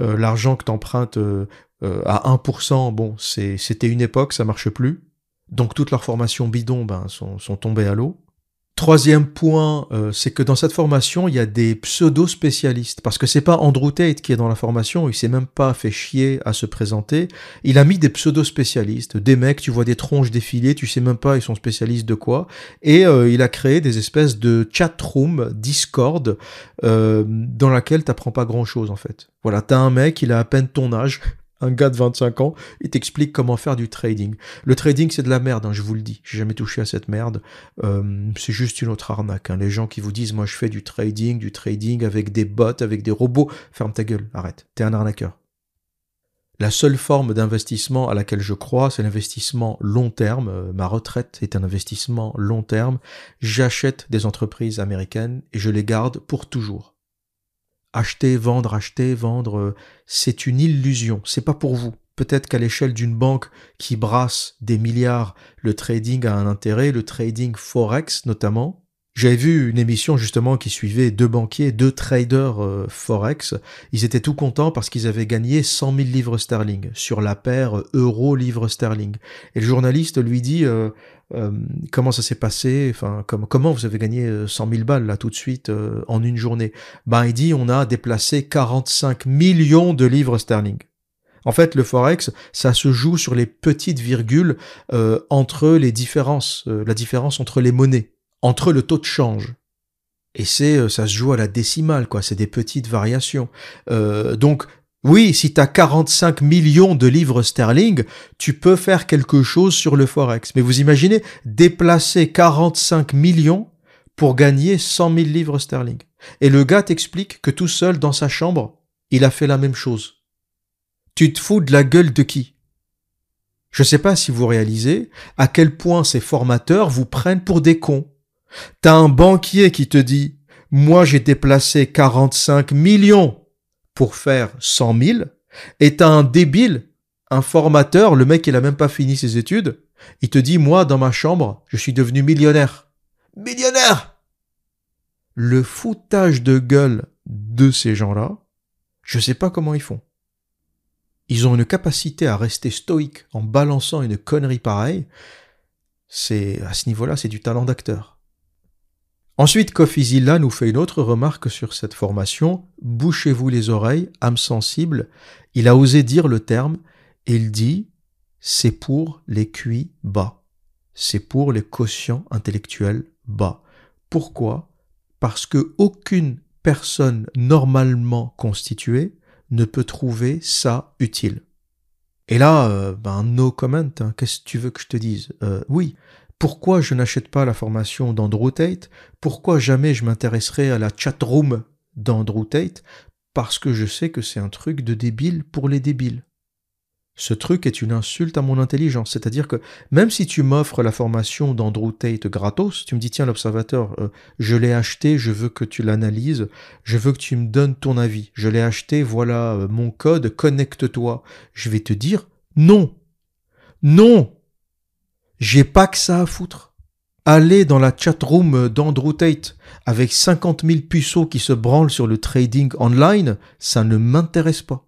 Euh, l'argent que t'empruntes euh, à 1%, bon, c'était une époque, ça marche plus. Donc toutes leurs formations bidons ben, sont tombées à l'eau. Troisième point, euh, c'est que dans cette formation, il y a des pseudo-spécialistes. Parce que c'est pas Andrew Tate qui est dans la formation, il s'est même pas fait chier à se présenter. Il a mis des pseudo-spécialistes, des mecs, tu vois des tronches défiler, tu sais même pas ils sont spécialistes de quoi. Et euh, il a créé des espèces de chat room, Discord, euh, dans laquelle t'apprends pas grand chose en fait. Voilà, t'as un mec, il a à peine ton âge, un gars de 25 ans, il t'explique comment faire du trading. Le trading, c'est de la merde, hein, je vous le dis. J'ai jamais touché à cette merde. Euh, c'est juste une autre arnaque. Hein. Les gens qui vous disent, moi, je fais du trading, du trading avec des bots, avec des robots. Ferme ta gueule, arrête. T'es un arnaqueur. La seule forme d'investissement à laquelle je crois, c'est l'investissement long terme. Euh, ma retraite est un investissement long terme. J'achète des entreprises américaines et je les garde pour toujours acheter, vendre, acheter, vendre, euh, c'est une illusion, c'est pas pour vous. Peut-être qu'à l'échelle d'une banque qui brasse des milliards, le trading a un intérêt, le trading forex notamment. J'avais vu une émission justement qui suivait deux banquiers, deux traders euh, forex. Ils étaient tout contents parce qu'ils avaient gagné 100 000 livres sterling sur la paire euro-livre sterling. Et le journaliste lui dit euh, euh, comment ça s'est passé, enfin comment vous avez gagné 100 euh, 000 balles là tout de suite en une journée? Ben il dit on a déplacé 45 millions de livres sterling. En fait, le forex, ça se joue sur les petites virgules entre les différences, la différence entre les monnaies, entre le taux de change. Et c'est, ça se joue à la décimale, quoi. C'est des petites variations. donc, oui, si tu as 45 millions de livres sterling, tu peux faire quelque chose sur le Forex. Mais vous imaginez déplacer 45 millions pour gagner 100 000 livres sterling. Et le gars t'explique que tout seul dans sa chambre, il a fait la même chose. Tu te fous de la gueule de qui? Je ne sais pas si vous réalisez à quel point ces formateurs vous prennent pour des cons. T'as un banquier qui te dit, moi j'ai déplacé 45 millions pour faire 100 000, est un débile, un formateur, le mec il a même pas fini ses études, il te dit moi dans ma chambre, je suis devenu millionnaire. Millionnaire Le foutage de gueule de ces gens-là, je sais pas comment ils font. Ils ont une capacité à rester stoïque en balançant une connerie pareille. C'est à ce niveau-là, c'est du talent d'acteur. Ensuite, Kofizilla nous fait une autre remarque sur cette formation. Bouchez-vous les oreilles, âme sensible. Il a osé dire le terme et il dit c'est pour les QI bas. C'est pour les quotients intellectuels bas. Pourquoi? Parce que aucune personne normalement constituée ne peut trouver ça utile. Et là, euh, ben no comment, hein. qu'est-ce que tu veux que je te dise? Euh, Oui, pourquoi je n'achète pas la formation d'Andrew Tate? Pourquoi jamais je m'intéresserai à la chatroom d'Andrew Tate? Parce que je sais que c'est un truc de débile pour les débiles. Ce truc est une insulte à mon intelligence, c'est-à-dire que même si tu m'offres la formation d'Andrew Tate gratos, tu me dis tiens l'observateur, euh, je l'ai acheté, je veux que tu l'analyses, je veux que tu me donnes ton avis, je l'ai acheté, voilà euh, mon code, connecte-toi. Je vais te dire non, non, j'ai pas que ça à foutre. Aller dans la chatroom d'Andrew Tate avec 50 000 puceaux qui se branlent sur le trading online, ça ne m'intéresse pas.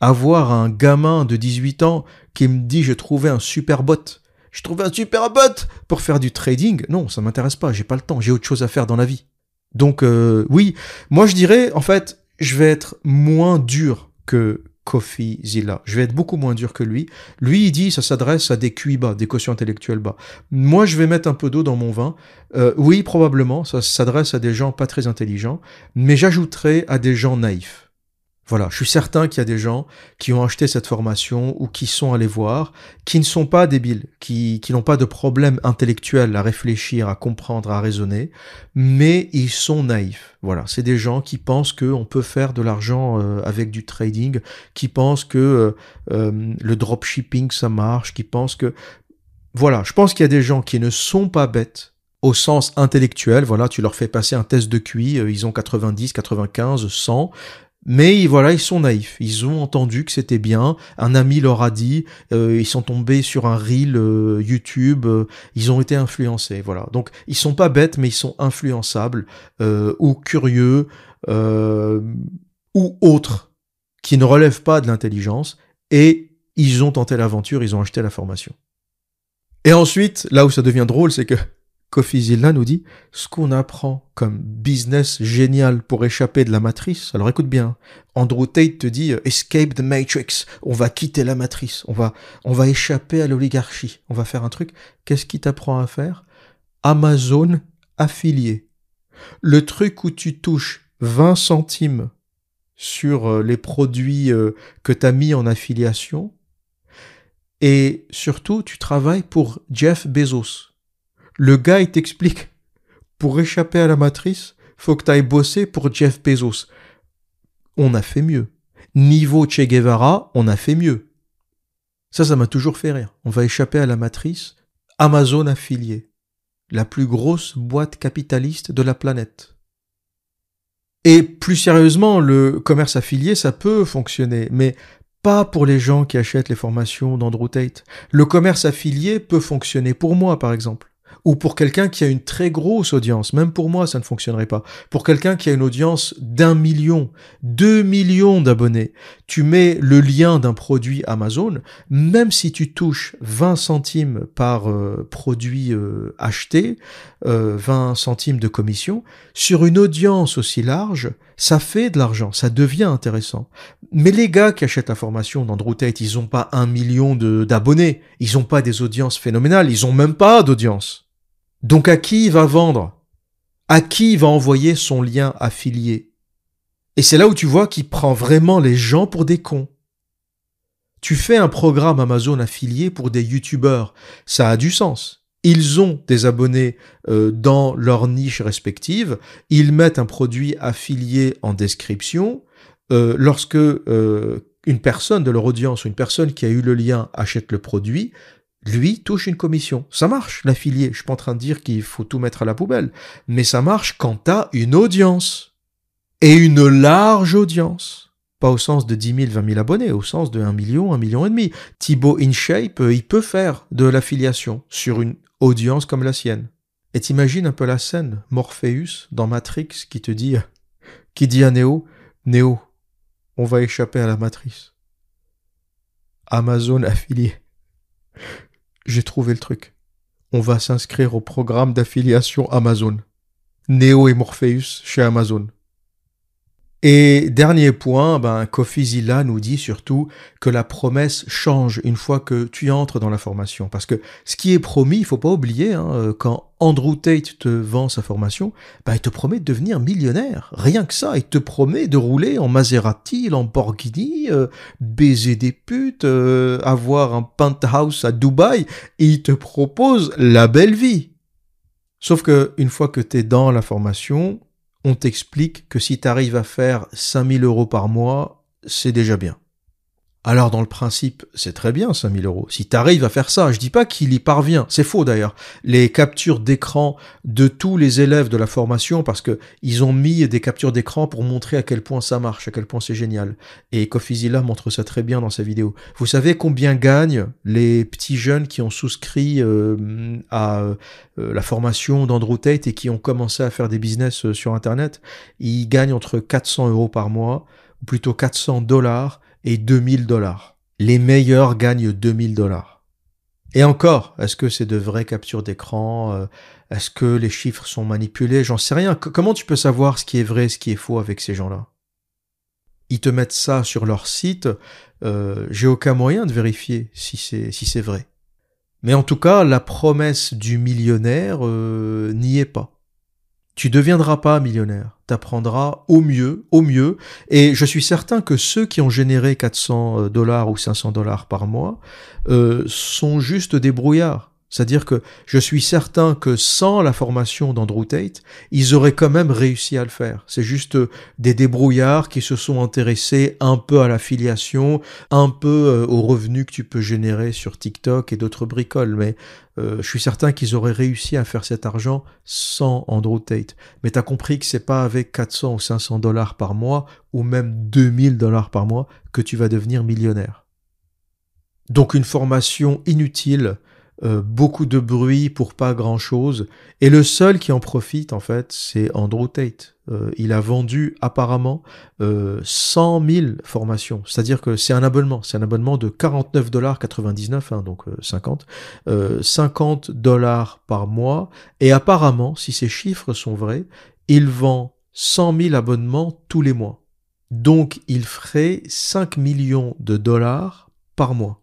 Avoir un gamin de 18 ans qui me dit j'ai trouvé un super bot, je trouve un super bot pour faire du trading. Non, ça m'intéresse pas, j'ai pas le temps, j'ai autre chose à faire dans la vie. Donc euh, oui, moi je dirais en fait, je vais être moins dur que Kofi Zilla. Je vais être beaucoup moins dur que lui. Lui, il dit, ça s'adresse à des QI bas, des quotients intellectuels bas. Moi, je vais mettre un peu d'eau dans mon vin. Euh, oui, probablement, ça s'adresse à des gens pas très intelligents, mais j'ajouterai à des gens naïfs. Voilà, je suis certain qu'il y a des gens qui ont acheté cette formation ou qui sont allés voir, qui ne sont pas débiles, qui, n'ont pas de problème intellectuel à réfléchir, à comprendre, à raisonner, mais ils sont naïfs. Voilà, c'est des gens qui pensent qu'on peut faire de l'argent euh, avec du trading, qui pensent que euh, euh, le dropshipping ça marche, qui pensent que... Voilà, je pense qu'il y a des gens qui ne sont pas bêtes, au sens intellectuel, voilà, tu leur fais passer un test de QI, ils ont 90, 95, 100, mais voilà, ils sont naïfs. Ils ont entendu que c'était bien. Un ami leur a dit. Euh, ils sont tombés sur un reel euh, YouTube. euh, ils ont été influencés. Voilà. Donc ils sont pas bêtes, mais ils sont influençables euh, ou curieux euh, ou autres qui ne relèvent pas de l'intelligence. Et ils ont tenté l'aventure. Ils ont acheté la formation. Et ensuite, là où ça devient drôle, c'est que Kofi Zilla nous dit ce qu'on apprend comme business génial pour échapper de la matrice. Alors écoute bien, Andrew Tate te dit euh, escape the matrix. On va quitter la matrice. On va, on va échapper à l'oligarchie. On va faire un truc. Qu'est-ce qui t'apprend à faire? Amazon affilié. Le truc où tu touches 20 centimes sur euh, les produits euh, que tu as mis en affiliation. Et surtout, tu travailles pour Jeff Bezos. Le gars, t'explique, pour échapper à la matrice, faut que tu ailles bosser pour Jeff Bezos. On a fait mieux. Niveau Che Guevara, on a fait mieux. Ça, ça m'a toujours fait rire. On va échapper à la matrice. Amazon affilié. La plus grosse boîte capitaliste de la planète. Et plus sérieusement, le commerce affilié, ça peut fonctionner, mais pas pour les gens qui achètent les formations d'Andrew Tate. Le commerce affilié peut fonctionner pour moi, par exemple ou pour quelqu'un qui a une très grosse audience, même pour moi ça ne fonctionnerait pas, pour quelqu'un qui a une audience d'un million, deux millions d'abonnés, tu mets le lien d'un produit Amazon, même si tu touches 20 centimes par euh, produit euh, acheté, euh, 20 centimes de commission, sur une audience aussi large, ça fait de l'argent, ça devient intéressant. Mais les gars qui achètent la formation d'Andrew Tate, ils n'ont pas un million d'abonnés, ils n'ont pas des audiences phénoménales, ils n'ont même pas d'audience. Donc à qui il va vendre? À qui il va envoyer son lien affilié? Et c'est là où tu vois qu'il prend vraiment les gens pour des cons. Tu fais un programme Amazon affilié pour des youtubeurs, ça a du sens. Ils ont des abonnés euh, dans leur niche respective, ils mettent un produit affilié en description. Euh, lorsque euh, une personne de leur audience ou une personne qui a eu le lien achète le produit, lui touche une commission. Ça marche, l'affilié. Je suis pas en train de dire qu'il faut tout mettre à la poubelle, mais ça marche quand t'as une audience. Et une large audience. Pas au sens de 10 000, 20 000 abonnés, au sens de 1 million, 1 million et demi. Thibaut InShape, euh, il peut faire de l'affiliation sur une audience comme la sienne. Et t'imagines un peu la scène, Morpheus dans Matrix qui te dit, qui dit à Neo, Neo, on va échapper à la matrice. Amazon affilié. J'ai trouvé le truc. On va s'inscrire au programme d'affiliation Amazon. Neo et Morpheus chez Amazon. Et dernier point, ben, Kofi nous dit surtout que la promesse change une fois que tu entres dans la formation. Parce que ce qui est promis, il faut pas oublier, hein, quand Andrew Tate te vend sa formation, ben, il te promet de devenir millionnaire. Rien que ça, il te promet de rouler en Maserati, Lamborghini, euh, baiser des putes, euh, avoir un penthouse à Dubaï, et il te propose la belle vie. Sauf que une fois que tu es dans la formation, on t'explique que si tu arrives à faire 5000 euros par mois, c'est déjà bien. Alors dans le principe, c'est très bien 5000 euros. Si tu arrives à faire ça, je dis pas qu'il y parvient, c'est faux d'ailleurs. Les captures d'écran de tous les élèves de la formation, parce que ils ont mis des captures d'écran pour montrer à quel point ça marche, à quel point c'est génial. Et Kofizilla montre ça très bien dans sa vidéo. Vous savez combien gagnent les petits jeunes qui ont souscrit euh, à euh, la formation d'Andrew Tate et qui ont commencé à faire des business euh, sur Internet? Ils gagnent entre 400 euros par mois, ou plutôt 400 dollars et 2000 dollars. Les meilleurs gagnent 2000 dollars. Et encore, est-ce que c'est de vraies captures d'écran euh, Est-ce que les chiffres sont manipulés? J'en sais rien. comment tu peux savoir ce qui est vrai, ce qui est faux avec ces gens-là? Ils te mettent ça sur leur site. Euh, j'ai aucun moyen de vérifier si c'est vrai. Mais en tout cas, la promesse du millionnaire euh, n'y est pas. Tu deviendras pas millionnaire. T'apprendras au mieux, au mieux. Et je suis certain que ceux qui ont généré 400 dollars ou 500 dollars par mois euh, sont juste des brouillards. C'est-à-dire que je suis certain que sans la formation d'Andrew Tate, ils auraient quand même réussi à le faire. C'est juste des débrouillards qui se sont intéressés un peu à l'affiliation, un peu euh, aux revenus que tu peux générer sur TikTok et d'autres bricoles. Mais euh, je suis certain qu'ils auraient réussi à faire cet argent sans Andrew Tate. Mais tu as compris que c'est pas avec 400 ou 500 dollars par mois ou même 2000 dollars par mois que tu vas devenir millionnaire. Donc une formation inutile euh, beaucoup de bruit pour pas grand chose. Et le seul qui en profite, en fait, c'est Andrew Tate. Euh, il a vendu apparemment euh, 100 000 formations. C'est-à-dire que c'est un abonnement. C'est un abonnement de 49 dollars 99, hein, donc 50. Euh, 50 dollars par mois. Et apparemment, si ces chiffres sont vrais, il vend 100 000 abonnements tous les mois. Donc, il ferait 5 millions de dollars par mois.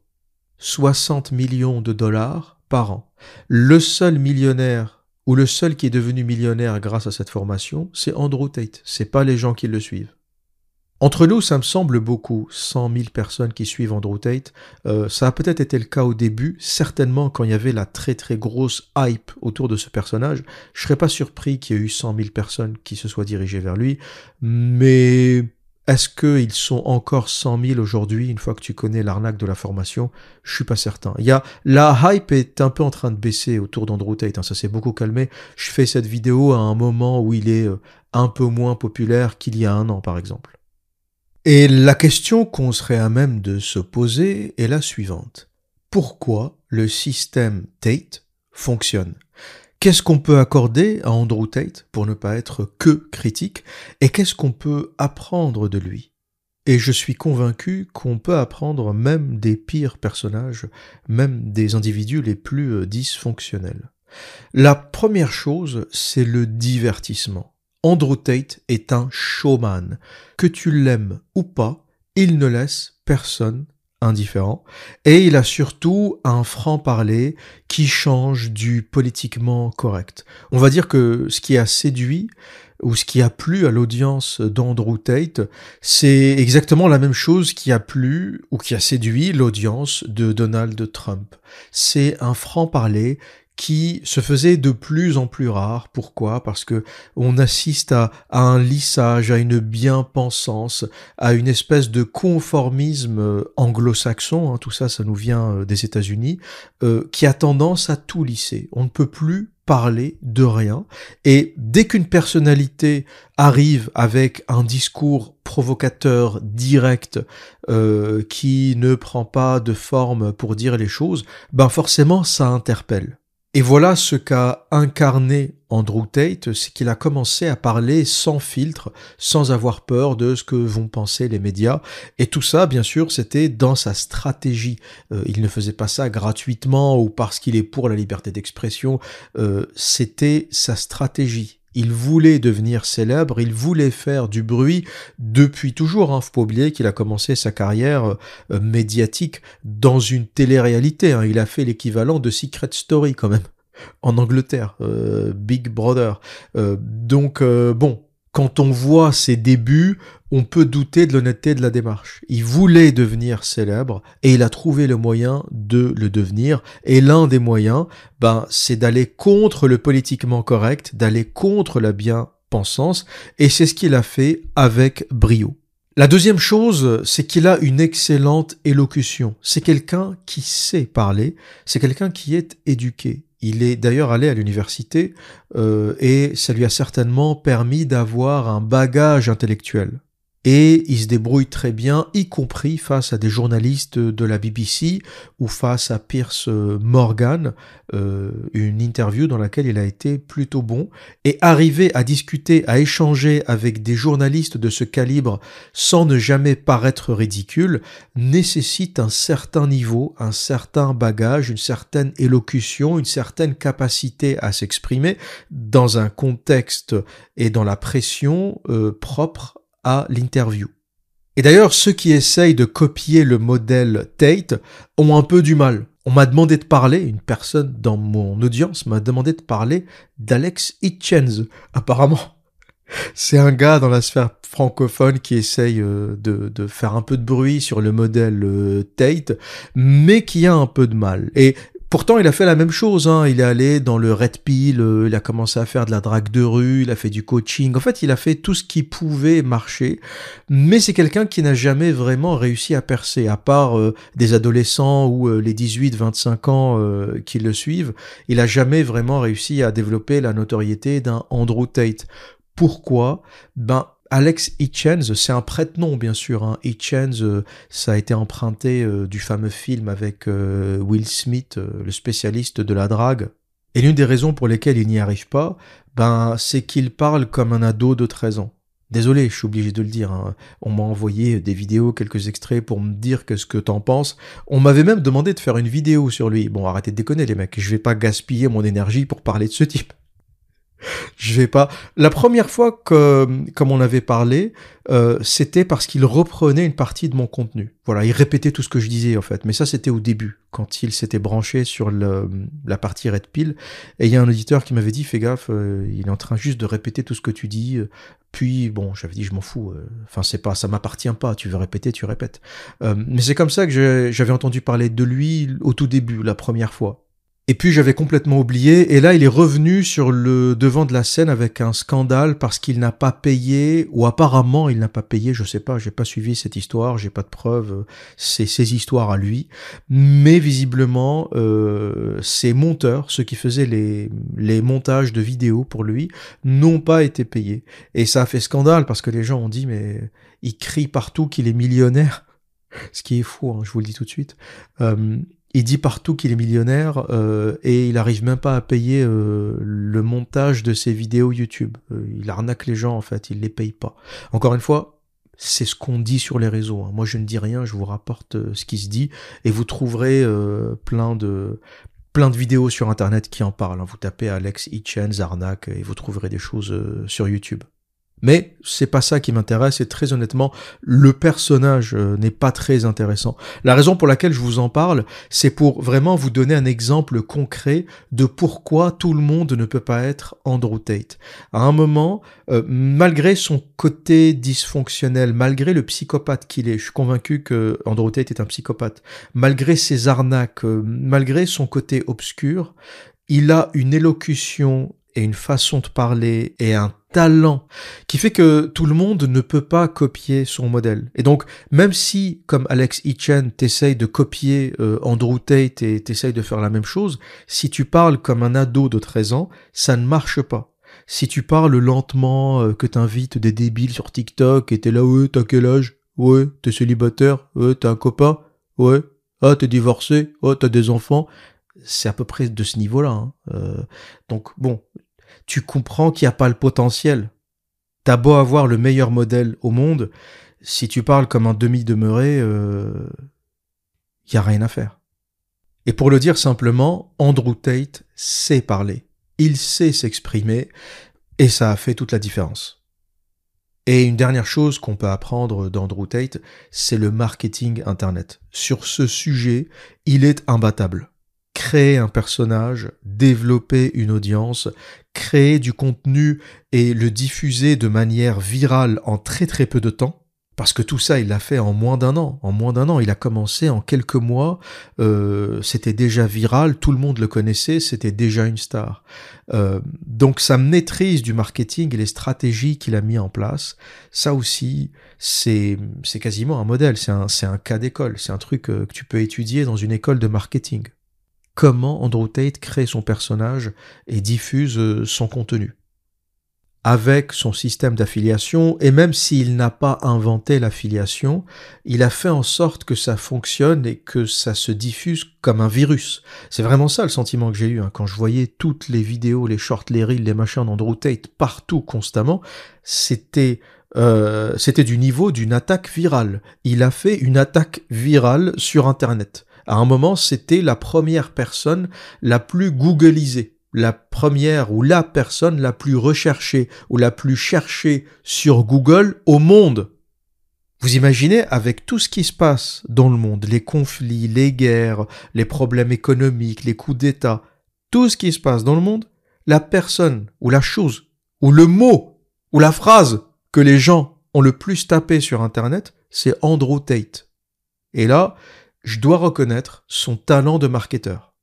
60 millions de dollars par an. Le seul millionnaire ou le seul qui est devenu millionnaire grâce à cette formation, c'est Andrew Tate. C'est pas les gens qui le suivent. Entre nous, ça me semble beaucoup, 100 000 personnes qui suivent Andrew Tate. Euh, ça a peut-être été le cas au début, certainement quand il y avait la très très grosse hype autour de ce personnage. Je serais pas surpris qu'il y ait eu 100 000 personnes qui se soient dirigées vers lui, mais est-ce qu'ils sont encore 100 000 aujourd'hui, une fois que tu connais l'arnaque de la formation? Je suis pas certain. La hype est un peu en train de baisser autour d'Andrew Tate, hein, ça s'est beaucoup calmé. Je fais cette vidéo à un moment où il est euh, un peu moins populaire qu'il y a un an, par exemple. Et la question qu'on serait à même de se poser est la suivante. Pourquoi le système Tate fonctionne? Qu'est-ce qu'on peut accorder à Andrew Tate pour ne pas être que critique et qu'est-ce qu'on peut apprendre de lui? Et je suis convaincu qu'on peut apprendre même des pires personnages, même des individus les plus euh, dysfonctionnels. La première chose, c'est le divertissement. Andrew Tate est un showman. Que tu l'aimes ou pas, il ne laisse personne indifférent. Et il a surtout un franc-parler qui change du politiquement correct. On va dire que ce qui a séduit ou ce qui a plu à l'audience d'Andrew Tate, c'est exactement la même chose qui a plu ou qui a séduit l'audience de Donald Trump. C'est un franc-parler qui se faisait de plus en plus rare. Pourquoi? Parce que on assiste à, un lissage, à une bien-pensance, à une espèce de conformisme euh, anglo-saxon, hein, tout ça, ça nous vient euh, des États-Unis, euh, qui a tendance à tout lisser. On ne peut plus parler de rien. Et dès qu'une personnalité arrive avec un discours provocateur, direct, qui ne prend pas de forme pour dire les choses, ben forcément ça interpelle. Et voilà ce qu'a incarné Andrew Tate, c'est qu'il a commencé à parler sans filtre, sans avoir peur de ce que vont penser les médias. Et tout ça, bien sûr, c'était dans sa stratégie. Euh, il ne faisait pas ça gratuitement ou parce qu'il est pour la liberté d'expression. Euh, c'était sa stratégie. Il voulait devenir célèbre, il voulait faire du bruit depuis toujours. Hein. Faut pas oublier qu'il a commencé sa carrière euh, médiatique dans une télé-réalité. Hein. Il a fait l'équivalent de Secret Story quand même en Angleterre, euh, Big Brother. Euh, donc bon, quand on voit ses débuts, on peut douter de l'honnêteté de la démarche. Il voulait devenir célèbre et il a trouvé le moyen de le devenir. Et l'un des moyens, ben, c'est d'aller contre le politiquement correct, d'aller contre la bien-pensance. Et c'est ce qu'il a fait avec brio. La deuxième chose, c'est qu'il a une excellente élocution. C'est quelqu'un qui sait parler, c'est quelqu'un qui est éduqué. Il est d'ailleurs allé à l'université euh, et ça lui a certainement permis d'avoir un bagage intellectuel. Et il se débrouille très bien, y compris face à des journalistes de la BBC ou face à Pierce Morgan, euh, une interview dans laquelle il a été plutôt bon. Et arriver à discuter, à échanger avec des journalistes de ce calibre sans ne jamais paraître ridicule nécessite un certain niveau, un certain bagage, une certaine élocution, une certaine capacité à s'exprimer dans un contexte et dans la pression euh, propre à l'interview. Et d'ailleurs, ceux qui essayent de copier le modèle Tate ont un peu du mal. On m'a demandé de parler, une personne dans mon audience m'a demandé de parler d'Alex Hitchens. Apparemment, c'est un gars dans la sphère francophone qui essaye euh, de, de, faire un peu de bruit sur le modèle euh, Tate, mais qui a un peu de mal. Et Pourtant, il a fait la même chose. Hein. Il est allé dans le red pill, euh, il a commencé à faire de la drague de rue, il a fait du coaching. En fait, il a fait tout ce qui pouvait marcher. Mais c'est quelqu'un qui n'a jamais vraiment réussi à percer, à part euh, des adolescents ou euh, les 18-25 ans qui le suivent. Il a jamais vraiment réussi à développer la notoriété d'un Andrew Tate. Pourquoi? Ben Alex Hitchens, c'est un prête-nom bien sûr. Hein. Hitchens, euh, ça a été emprunté euh, du fameux film avec euh, Will Smith, le spécialiste de la drague. Et l'une des raisons pour lesquelles il n'y arrive pas, ben, c'est qu'il parle comme un ado de 13 ans. Désolé, je suis obligé de le dire. Hein. On m'a envoyé des vidéos, quelques extraits pour me dire qu'est-ce que t'en penses. On m'avait même demandé de faire une vidéo sur lui. Bon, arrêtez de déconner les mecs. Je vais pas gaspiller mon énergie pour parler de ce type je vais pas. La première fois que, comme on avait parlé, euh, c'était parce qu'il reprenait une partie de mon contenu. Voilà, il répétait tout ce que je disais en fait. Mais ça, c'était au début, quand il s'était branché sur le, la partie Red Pill. Et il y a un auditeur qui m'avait dit, fais gaffe, euh, il est en train juste de répéter tout ce que tu dis. Puis bon, j'avais dit, je m'en fous. Euh, enfin, c'est pas, ça m'appartient pas. Tu veux répéter, tu répètes. mais c'est comme ça que j'avais entendu parler de lui au tout début, la première fois. Et puis j'avais complètement oublié, et là il est revenu sur le devant de la scène avec un scandale parce qu'il n'a pas payé, ou apparemment il n'a pas payé, je sais pas, j'ai pas suivi cette histoire, j'ai pas de preuves, c'est ses histoires à lui, mais visiblement euh, ses monteurs, ceux qui faisaient les, les montages de vidéos pour lui, n'ont pas été payés. Et ça a fait scandale parce que les gens ont dit mais il crie partout qu'il est millionnaire, ce qui est fou, hein, je vous le dis tout de suite. Euh, il dit partout qu'il est millionnaire euh, et il arrive même pas à payer euh, le montage de ses vidéos YouTube. Euh, il arnaque les gens en fait, il les paye pas. Encore une fois, c'est ce qu'on dit sur les réseaux. Hein. Moi je ne dis rien, je vous rapporte ce qui se dit et vous trouverez plein de plein de vidéos sur internet qui en parlent. Hein. Vous tapez Alex Hitchens arnaque et vous trouverez des choses sur YouTube. Mais c'est pas ça qui m'intéresse et très honnêtement, le personnage euh, n'est pas très intéressant. La raison pour laquelle je vous en parle, c'est pour vraiment vous donner un exemple concret de pourquoi tout le monde ne peut pas être Andrew Tate. À un moment, euh, malgré son côté dysfonctionnel, malgré le psychopathe qu'il est, je suis convaincu que Andrew Tate est un psychopathe, malgré ses arnaques, euh, malgré son côté obscur, il a une élocution une façon de parler et un talent qui fait que tout le monde ne peut pas copier son modèle. Et donc, même si, comme Alex Hitchen, t'essayes de copier euh, Andrew Tate et t'essayes de faire la même chose, si tu parles comme un ado de 13 ans, ça ne marche pas. Si tu parles lentement, euh, que t'invites des débiles sur TikTok et t'es là, ouais, t'as quel âge? Ouais, t'es célibataire? Ouais, t'as un copain? Ouais. Ah, t'es divorcé? Oh, t'as des enfants? C'est à peu près de ce niveau-là. Hein. Euh, donc, bon, tu comprends qu'il n'y a pas le potentiel. T'as beau avoir le meilleur modèle au monde, si tu parles comme un demi-demeuré, il euh, y a rien à faire. Et pour le dire simplement, Andrew Tate sait parler, il sait s'exprimer, et ça a fait toute la différence. Et une dernière chose qu'on peut apprendre d'Andrew Tate, c'est le marketing Internet. Sur ce sujet, il est imbattable créer un personnage, développer une audience, créer du contenu et le diffuser de manière virale en très très peu de temps. Parce que tout ça, il l'a fait en moins d'un an. En moins d'un an, il a commencé en quelques mois. Euh, c'était déjà viral, tout le monde le connaissait, c'était déjà une star. Euh, donc sa maîtrise du marketing et les stratégies qu'il a mis en place, ça aussi, c'est quasiment un modèle. C'est un un cas d'école. C'est un truc euh, que tu peux étudier dans une école de marketing comment Andrew Tate crée son personnage et diffuse euh, son contenu. avec son système d'affiliation, et même s'il n'a pas inventé l'affiliation, il a fait en sorte que ça fonctionne et que ça se diffuse comme un virus. C'est vraiment ça le sentiment que j'ai eu hein. quand je voyais toutes les vidéos, les shorts, les reels, les machins d'Andrew Tate partout constamment. C'était euh, c'était du niveau d'une attaque virale. Il a fait une attaque virale sur Internet. À un moment, c'était la première personne la plus googlisée la première ou la personne la plus recherchée ou la plus cherchée sur Google au monde. Vous imaginez avec tout ce qui se passe dans le monde, les conflits, les guerres, les problèmes économiques, les coups d'État, tout ce qui se passe dans le monde, la personne ou la chose ou le mot ou la phrase que les gens ont le plus tapé sur Internet, c'est Andrew Tate. Et là, je dois reconnaître son talent de marketeur.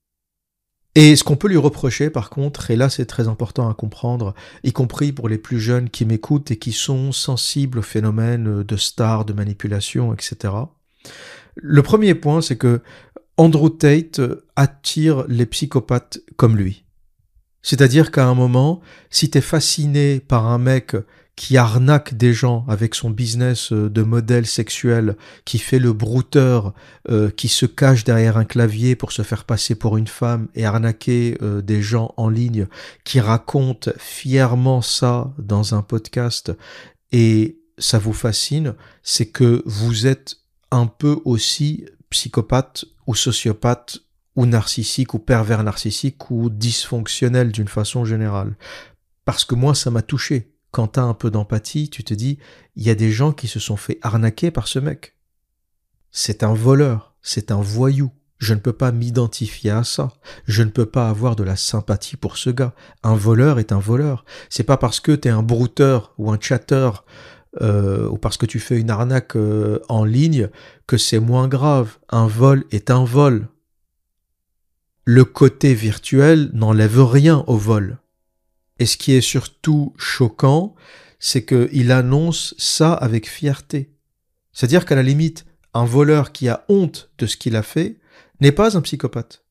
Et ce qu'on peut lui reprocher, par contre, et là c'est très important à comprendre, y compris pour les plus jeunes qui m'écoutent et qui sont sensibles au phénomène de stars, de manipulation, etc. Le premier point, c'est que Andrew Tate attire les psychopathes comme lui. C'est-à-dire qu'à un moment, si t'es fasciné par un mec qui arnaque des gens avec son business euh, de modèle sexuel, qui fait le brouteur, euh, qui se cache derrière un clavier pour se faire passer pour une femme et arnaquer euh, des gens en ligne, qui raconte fièrement ça dans un podcast et ça vous fascine, c'est que vous êtes un peu aussi psychopathe ou sociopathe ou narcissique ou pervers narcissique ou dysfonctionnel d'une façon générale. Parce que moi, ça m'a touché quand t'as un peu d'empathie, tu te dis, il y a des gens qui se sont fait arnaquer par ce mec. C'est un voleur, c'est un voyou. Je ne peux pas m'identifier à ça. Je ne peux pas avoir de la sympathie pour ce gars. Un voleur est un voleur. C'est pas parce que t'es un brouteur ou un chatter euh, ou parce que tu fais une arnaque euh, en ligne que c'est moins grave. Un vol est un vol. Le côté virtuel n'enlève rien au vol. Et ce qui est surtout choquant, c'est qu'il annonce ça avec fierté. C'est-à-dire qu'à la limite, un voleur qui a honte de ce qu'il a fait n'est pas un psychopathe.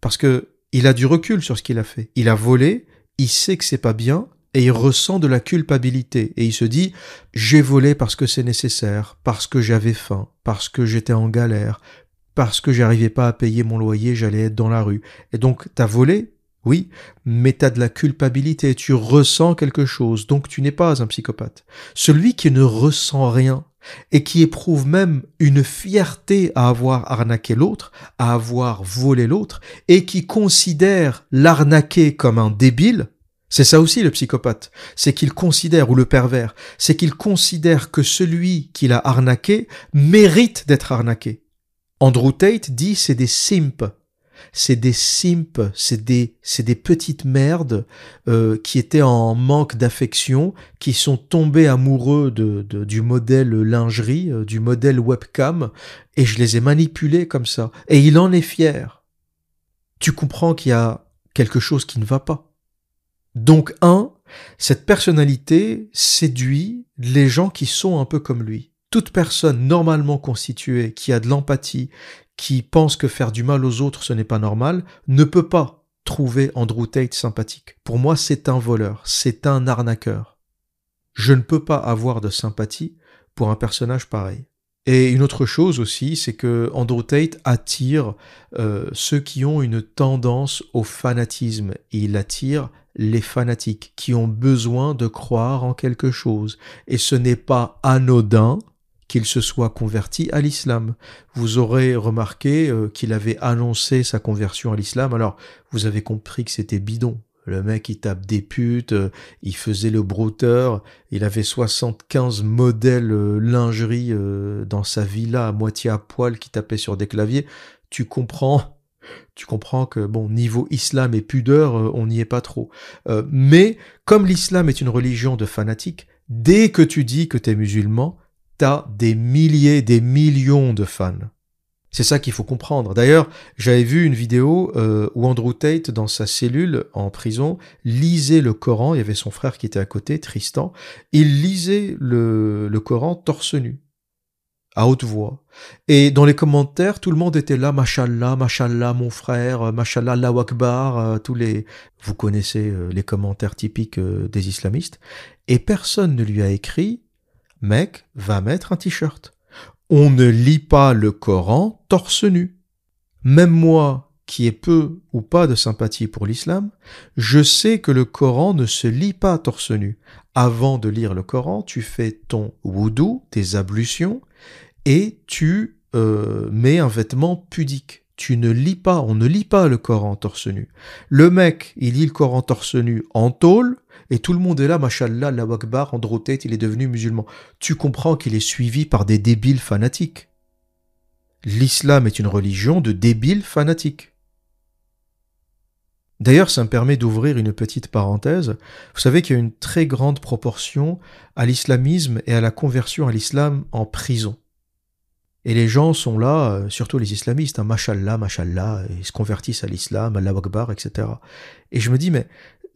Parce que il a du recul sur ce qu'il a fait. Il a volé, il sait que c'est pas bien, et il ressent de la culpabilité. Et il se dit, j'ai volé parce que c'est nécessaire, parce que j'avais faim, parce que j'étais en galère, parce que j'arrivais pas à payer mon loyer, j'allais être dans la rue. Et donc, t'as volé oui, mais tu as de la culpabilité, tu ressens quelque chose, donc tu n'es pas un psychopathe. Celui qui ne ressent rien et qui éprouve même une fierté à avoir arnaqué l'autre, à avoir volé l'autre, et qui considère l'arnaqué comme un débile, c'est ça aussi le psychopathe, c'est qu'il considère, ou le pervers, c'est qu'il considère que celui qui l'a arnaqué mérite d'être arnaqué. Andrew Tate dit c'est des simps, c'est des simps, c'est des, c'est des petites merdes euh, qui étaient en manque d'affection, qui sont tombés amoureux de, du modèle lingerie, euh, du modèle webcam, et je les ai manipulés comme ça. Et il en est fier. Tu comprends qu'il y a quelque chose qui ne va pas. Donc, un, cette personnalité séduit les gens qui sont un peu comme lui toute personne normalement constituée, qui a de l'empathie, qui pense que faire du mal aux autres ce n'est pas normal, ne peut pas trouver Andrew Tate sympathique. Pour moi, c'est un voleur, c'est un arnaqueur. Je ne peux pas avoir de sympathie pour un personnage pareil. Et une autre chose aussi, c'est que Andrew Tate attire euh, ceux qui ont une tendance au fanatisme. Il attire les fanatiques qui ont besoin de croire en quelque chose. Et ce n'est pas anodin qu'il se soit converti à l'islam. Vous aurez remarqué euh, qu'il avait annoncé sa conversion à l'islam. Alors, vous avez compris que c'était bidon. Le mec, il tape des putes, euh, il faisait le brouteur, il avait 75 modèles euh, lingerie dans sa villa à moitié à poil qui tapait sur des claviers. Tu comprends, tu comprends que, bon, niveau islam et pudeur, on n'y est pas trop. mais, comme l'islam est une religion de fanatiques, dès que tu dis que tu es musulman, t'as des milliers, des millions de fans. C'est ça qu'il faut comprendre. D'ailleurs, j'avais vu une vidéo euh, où Andrew Tate, dans sa cellule en prison, lisait le Coran. Il y avait son frère qui était à côté, Tristan. Il lisait le, Coran torse nu. à haute voix. Et dans les commentaires, tout le monde était là, Mashallah, Mashallah, mon frère, euh, Mashallah, Allahu Akbar, euh, tous les, vous connaissez euh, les commentaires typiques des islamistes. Et personne ne lui a écrit, mec, va mettre un t-shirt. On ne lit pas le Coran torse nu. Même moi, qui ai peu ou pas de sympathie pour l'islam, je sais que le Coran ne se lit pas torse nu. Avant de lire le Coran, tu fais ton wudu, tes ablutions, et tu euh, mets un vêtement pudique. Tu ne lis pas, on ne lit pas le Coran torse nu. Le mec, il lit le Coran torse nu en tôle, et tout le monde est là, mashallah, la wakbar, Andrew Tate, il est devenu musulman. Tu comprends qu'il est suivi par des débiles fanatiques. L'islam est une religion de débiles fanatiques. D'ailleurs, ça me permet d'ouvrir une petite parenthèse. Vous savez qu'il y a une très grande proportion à l'islamisme et à la conversion à l'islam en prison. Et les gens sont là, euh, surtout les islamistes, hein, mashallah, mashallah, ils se convertissent à l'islam, Allah Akbar, etc. Et je me dis, mais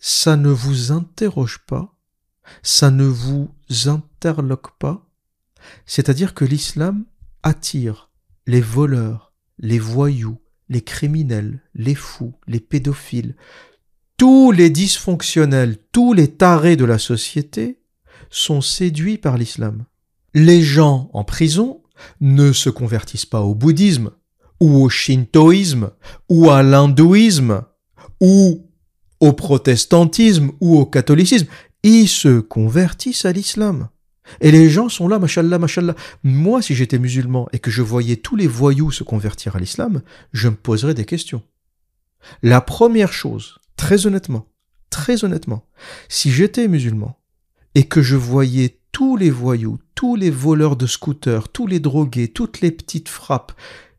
ça ne vous interroge pas, ça ne vous interloque pas, c'est-à-dire que l'islam attire les voleurs, les voyous, les criminels, les fous, les pédophiles, tous les dysfonctionnels, tous les tarés de la société sont séduits par l'islam. Les gens en prison ne se convertissent pas au bouddhisme, ou au shintoïsme, ou à l'hindouisme, ou au protestantisme, ou au catholicisme. Ils se convertissent à l'islam. Et les gens sont là, mashallah, mashallah. Moi, si j'étais musulman et que je voyais tous les voyous se convertir à l'islam, je me poserais des questions. La première chose, très honnêtement, très honnêtement, si j'étais musulman et que je voyais tous les voyous, tous les voleurs de scooters, tous les drogués, toutes les petites frappes,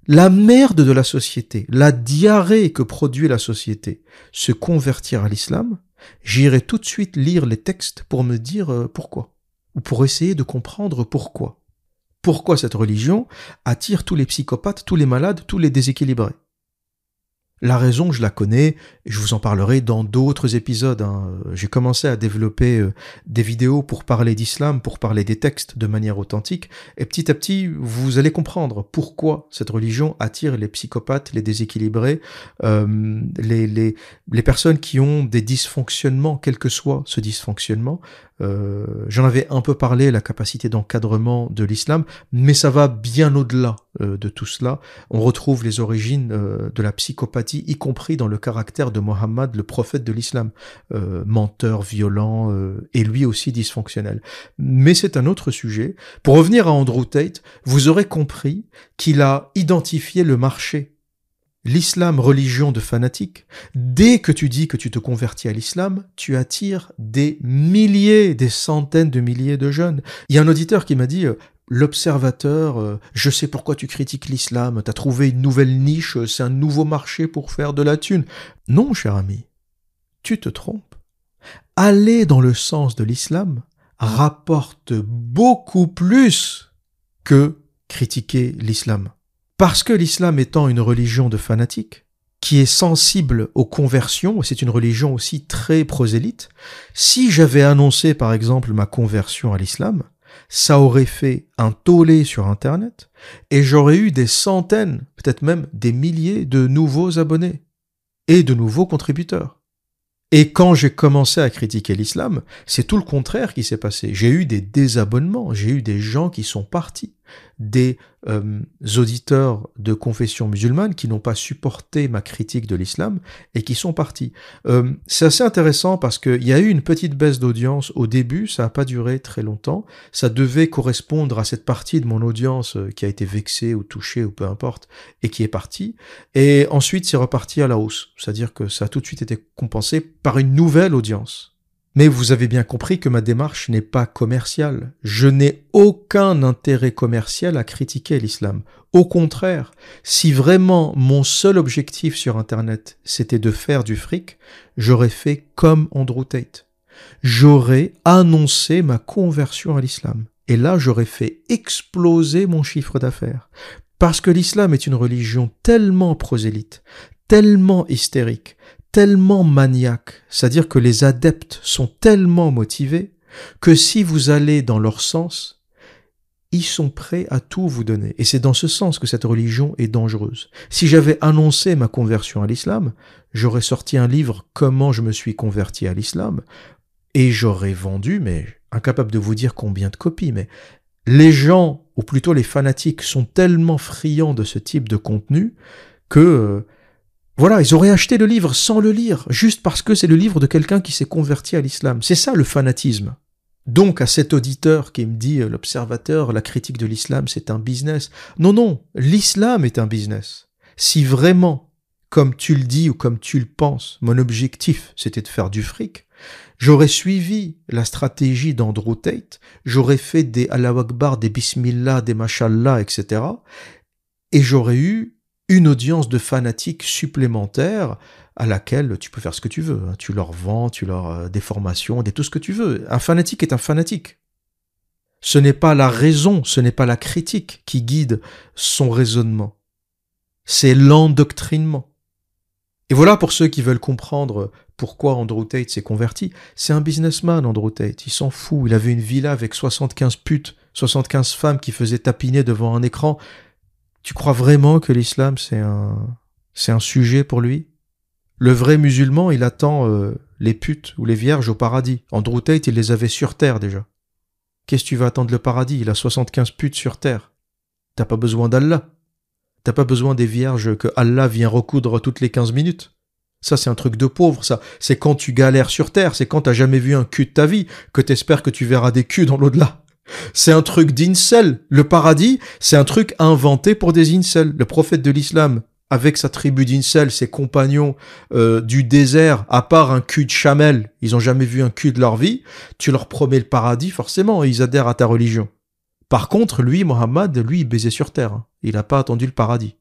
la merde de la société, la diarrhée que produit la société, se convertir à l'islam, j'irais tout de suite lire les textes pour me dire euh, pourquoi ou pour essayer de comprendre pourquoi. Pourquoi cette religion attire tous les psychopathes, tous les malades, tous les déséquilibrés. La raison, je la connais, je vous en parlerai dans d'autres épisodes. hein. J'ai commencé à développer euh, des vidéos pour parler d'islam, pour parler des textes de manière authentique, et petit à petit, vous allez comprendre pourquoi cette religion attire les psychopathes, les déséquilibrés, euh, les, personnes qui ont des dysfonctionnements, quel que soit ce dysfonctionnement. Euh, J'en avais un peu parlé, la capacité d'encadrement de l'islam, mais ça va bien au-delà euh, de tout cela. On retrouve les origines euh, de la psychopathie, y compris dans le caractère de Mohammed, le prophète de l'islam, menteur, violent, et lui aussi dysfonctionnel. Mais c'est un autre sujet. Pour revenir à Andrew Tate, vous aurez compris qu'il a identifié le marché l'islam religion de fanatiques, dès que tu dis que tu te convertis à l'islam, tu attires des milliers, des centaines de milliers de jeunes. Il y a un auditeur qui m'a dit euh, L'observateur, euh, je sais pourquoi tu critiques l'islam, t'as trouvé une nouvelle niche, euh, c'est un nouveau marché pour faire de la thune. Non, cher ami, tu te trompes. Aller dans le sens de l'islam rapporte beaucoup plus que critiquer l'islam. Parce que l'islam étant une religion de fanatiques, qui est sensible aux conversions, c'est une religion aussi très prosélyte, si j'avais annoncé par exemple ma conversion à l'islam, ça aurait fait un tollé sur Internet, et j'aurais eu des centaines, peut-être même des milliers de nouveaux abonnés, et de nouveaux contributeurs. Et quand j'ai commencé à critiquer l'islam, c'est tout le contraire qui s'est passé. J'ai eu des désabonnements, j'ai eu des gens qui sont partis, des euh, auditeurs de confession musulmane qui n'ont pas supporté ma critique de l'islam et qui sont partis. Euh, c'est assez intéressant parce qu'il y a eu une petite baisse d'audience au début, ça n'a pas duré très longtemps, ça devait correspondre à cette partie de mon audience euh, qui a été vexée ou touchée ou peu importe et qui est partie. Et ensuite c'est reparti à la hausse, c'est-à-dire que ça a tout de suite été compensé par une nouvelle audience. Mais vous avez bien compris que ma démarche n'est pas commerciale. Je n'ai aucun intérêt commercial à critiquer l'islam. Au contraire, si vraiment mon seul objectif sur Internet c'était de faire du fric, j'aurais fait comme Andrew Tate. J'aurais annoncé ma conversion à l'islam. Et là, j'aurais fait exploser mon chiffre d'affaires. Parce que l'islam est une religion tellement prosélyte, tellement hystérique, tellement maniaque, c'est-à-dire que les adeptes sont tellement motivés que si vous allez dans leur sens, ils sont prêts à tout vous donner. Et c'est dans ce sens que cette religion est dangereuse. Si j'avais annoncé ma conversion à l'islam, j'aurais sorti un livre Comment je me suis converti à l'islam, et j'aurais vendu, mais incapable de vous dire combien de copies, mais les gens, ou plutôt les fanatiques, sont tellement friands de ce type de contenu que, euh, voilà, ils auraient acheté le livre sans le lire, juste parce que c'est le livre de quelqu'un qui s'est converti à l'islam. C'est ça le fanatisme. Donc à cet auditeur qui me dit euh, l'observateur, la critique de l'islam, c'est un business. Non, non, l'islam est un business. Si vraiment, comme tu le dis ou comme tu le penses, mon objectif c'était de faire du fric, j'aurais suivi la stratégie d'Andrew Tate, j'aurais fait des Allah Akbar, des Bismillah, des Mashallah, etc. Et j'aurais eu une audience de fanatiques supplémentaire à laquelle tu peux faire ce que tu veux. hein. Tu leur vends, tu leur euh, des formations, des tout ce que tu veux. Un fanatique est un fanatique. Ce n'est pas la raison, ce n'est pas la critique qui guide son raisonnement. C'est l'endoctrinement. Et voilà pour ceux qui veulent comprendre pourquoi Andrew Tate s'est converti. C'est un businessman, Andrew Tate. Il s'en fout. Il avait une villa avec 75 putes, 75 femmes qui faisaient tapiner devant un écran. Tu crois vraiment que l'islam, c'est un, c'est un sujet pour lui? Le vrai musulman, il attend euh, les putes ou les vierges au paradis. Andrew Tate, il les avait sur terre déjà. Qu'est-ce que tu vas attendre le paradis? Il a 75 putes sur terre. T'as pas besoin d'Allah. T'as pas besoin des vierges que Allah vient recoudre toutes les 15 minutes. Ça, c'est un truc de pauvre, ça. C'est quand tu galères sur terre, c'est quand t'as jamais vu un cul de ta vie, que t'espères que tu verras des culs dans l'au-delà. C'est un truc d'incel. Le paradis, c'est un truc inventé pour des incels. Le prophète de l'islam, avec sa tribu d'incel, ses compagnons euh, du désert, à part un cul de chamel, ils ont jamais vu un cul de leur vie, tu leur promets le paradis, forcément, et ils adhèrent à ta religion. Par contre, lui, Mohammed, lui, il baisait sur terre. hein. Il n'a pas attendu le paradis.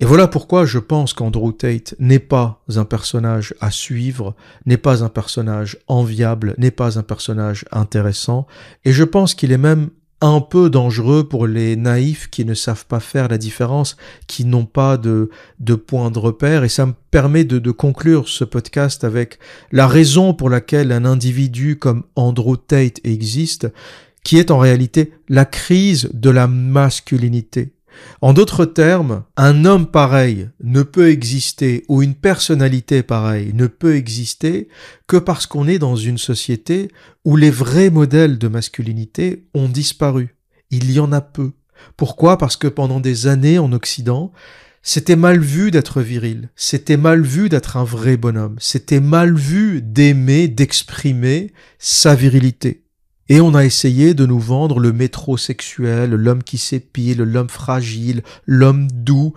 Et voilà pourquoi je pense qu'Andrew Tate n'est pas un personnage à suivre, n'est pas un personnage enviable, n'est pas un personnage intéressant, et je pense qu'il est même un peu dangereux pour les naïfs qui ne savent pas faire la différence, qui n'ont pas de, de point de repère, et ça me permet de, de conclure ce podcast avec la raison pour laquelle un individu comme Andrew Tate existe, qui est en réalité la crise de la masculinité. En d'autres termes, un homme pareil ne peut exister ou une personnalité pareille ne peut exister que parce qu'on est dans une société où les vrais modèles de masculinité ont disparu. Il y en a peu. Pourquoi? Parce que pendant des années en Occident, c'était mal vu d'être viril, c'était mal vu d'être un vrai bonhomme, c'était mal vu d'aimer, d'exprimer sa virilité. Et on a essayé de nous vendre le métrosexuel, l'homme qui s'épile, l'homme fragile, l'homme doux,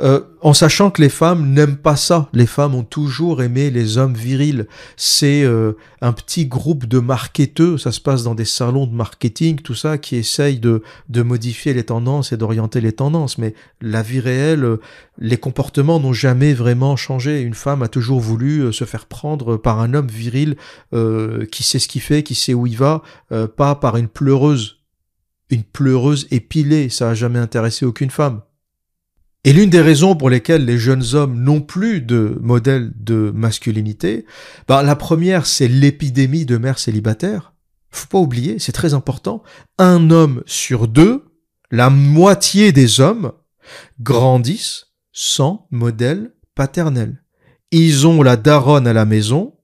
euh, en sachant que les femmes n'aiment pas ça. Les femmes ont toujours aimé les hommes virils. C'est euh, un petit groupe de marketeux, ça se passe dans des salons de marketing, tout ça, qui essayent de, modifier les tendances et d'orienter les tendances. Mais la vie réelle, euh, les comportements n'ont jamais vraiment changé. Une femme a toujours voulu se faire prendre par un homme viril qui sait ce qu'il fait, qui sait où il va, pas par une pleureuse. Une pleureuse épilée, ça a jamais intéressé aucune femme. Et l'une des raisons pour lesquelles les jeunes hommes n'ont plus de modèle de masculinité, bah, la première, c'est l'épidémie de mères célibataires. Faut pas oublier, c'est très important. Un homme sur deux, la moitié des hommes, grandissent sans modèle paternel. Ils ont la daronne à la maison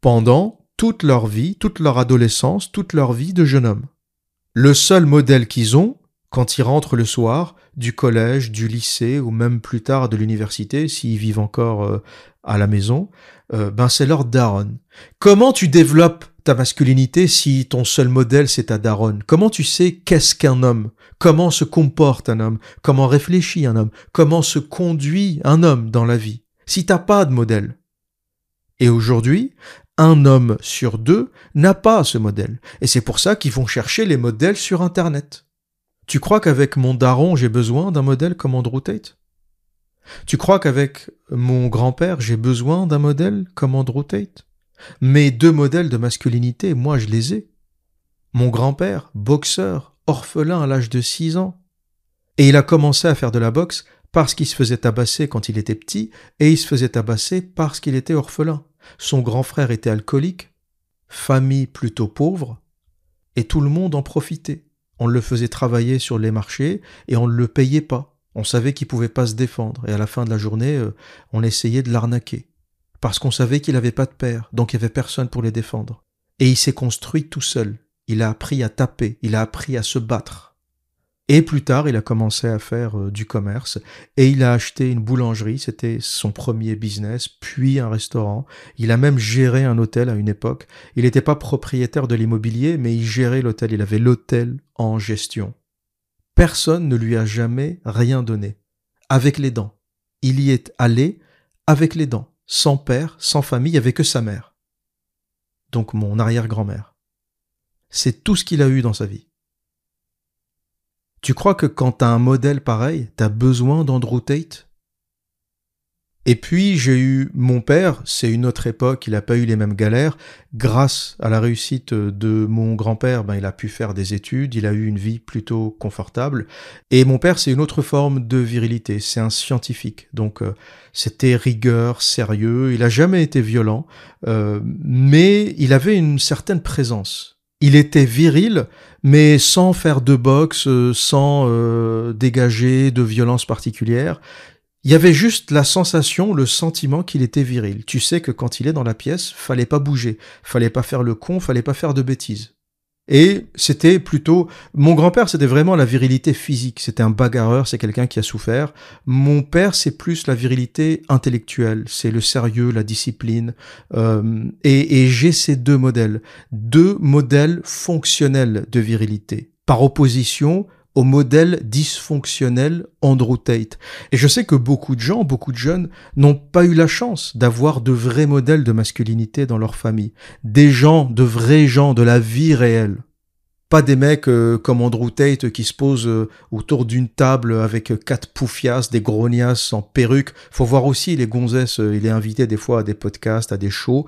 pendant toute leur vie, toute leur adolescence, toute leur vie de jeune homme. Le seul modèle qu'ils ont, quand ils rentrent le soir, du collège, du lycée ou même plus tard de l'université, s'ils vivent encore euh, à la maison, euh, ben c'est leur daronne. Comment tu développes ta masculinité si ton seul modèle c'est ta daronne? Comment tu sais qu'est-ce qu'un homme? Comment se comporte un homme? Comment réfléchit un homme? Comment se conduit un homme dans la vie? Si t'as pas de modèle. Et aujourd'hui, un homme sur deux n'a pas ce modèle. Et c'est pour ça qu'ils vont chercher les modèles sur Internet. Tu crois qu'avec mon daron, j'ai besoin d'un modèle comme Andrew Tate? Tu crois qu'avec mon grand-père, j'ai besoin d'un modèle comme Andrew Tate? Mes deux modèles de masculinité, moi, je les ai. Mon grand-père, boxeur, orphelin à l'âge de 6 ans. Et il a commencé à faire de la boxe parce qu'il se faisait tabasser quand il était petit, et il se faisait tabasser parce qu'il était orphelin. Son grand frère était alcoolique, famille plutôt pauvre, et tout le monde en profitait. on le faisait travailler sur les marchés et on ne le payait pas. On savait qu'il pouvait pas se défendre et à la fin de la journée, euh, on essayait de l'arnaquer parce qu'on savait qu'il n'avait pas de père, donc il y avait personne pour les défendre. Et il s'est construit tout seul. Il a appris à taper, il a appris à se battre. Et plus tard, il a commencé à faire euh, du commerce et il a acheté une boulangerie, c'était son premier business, puis un restaurant. Il a même géré un hôtel à une époque. Il n'était pas propriétaire de l'immobilier, mais il gérait l'hôtel, il avait l'hôtel en gestion. Personne ne lui a jamais rien donné. Avec les dents. Il y est allé avec les dents, sans père, sans famille, avait que sa mère. Donc mon arrière-grand-mère. C'est tout ce qu'il a eu dans sa vie. Tu crois que quand t'as un modèle pareil, t'as besoin d'Andrew Tate? Et puis j'ai eu mon père, c'est une autre époque, il n'a pas eu les mêmes galères. Grâce à la réussite de mon grand-père, ben, il a pu faire des études, il a eu une vie plutôt confortable. Et mon père, c'est une autre forme de virilité, c'est un scientifique. Donc euh, c'était rigueur, sérieux, il a jamais été violent, euh, mais il avait une certaine présence il était viril, mais sans faire de boxe, euh, sans euh, dégager de violence particulière. Il y avait juste la sensation, le sentiment qu'il était viril. Tu sais que quand il est dans la pièce, fallait pas bouger, fallait pas faire le con, fallait pas faire de bêtises. Et c'était plutôt mon grand-père, c'était vraiment la virilité physique. C'était un bagarreur, c'est quelqu'un qui a souffert. Mon père, c'est plus la virilité intellectuelle, c'est le sérieux, la discipline. Euh, et, et j'ai ces deux modèles, deux modèles fonctionnels de virilité, par opposition au modèle dysfonctionnel Andrew Tate. Et je sais que beaucoup de gens, beaucoup de jeunes n'ont pas eu la chance d'avoir de vrais modèles de masculinité dans leur famille. Des gens, de vrais gens de la vie réelle. Pas des mecs euh, comme Andrew Tate qui se posent euh, autour d'une table avec quatre poufias, des grognasses en perruque. Faut voir aussi les gonzesses, euh, il est invité des fois à des podcasts, à des shows.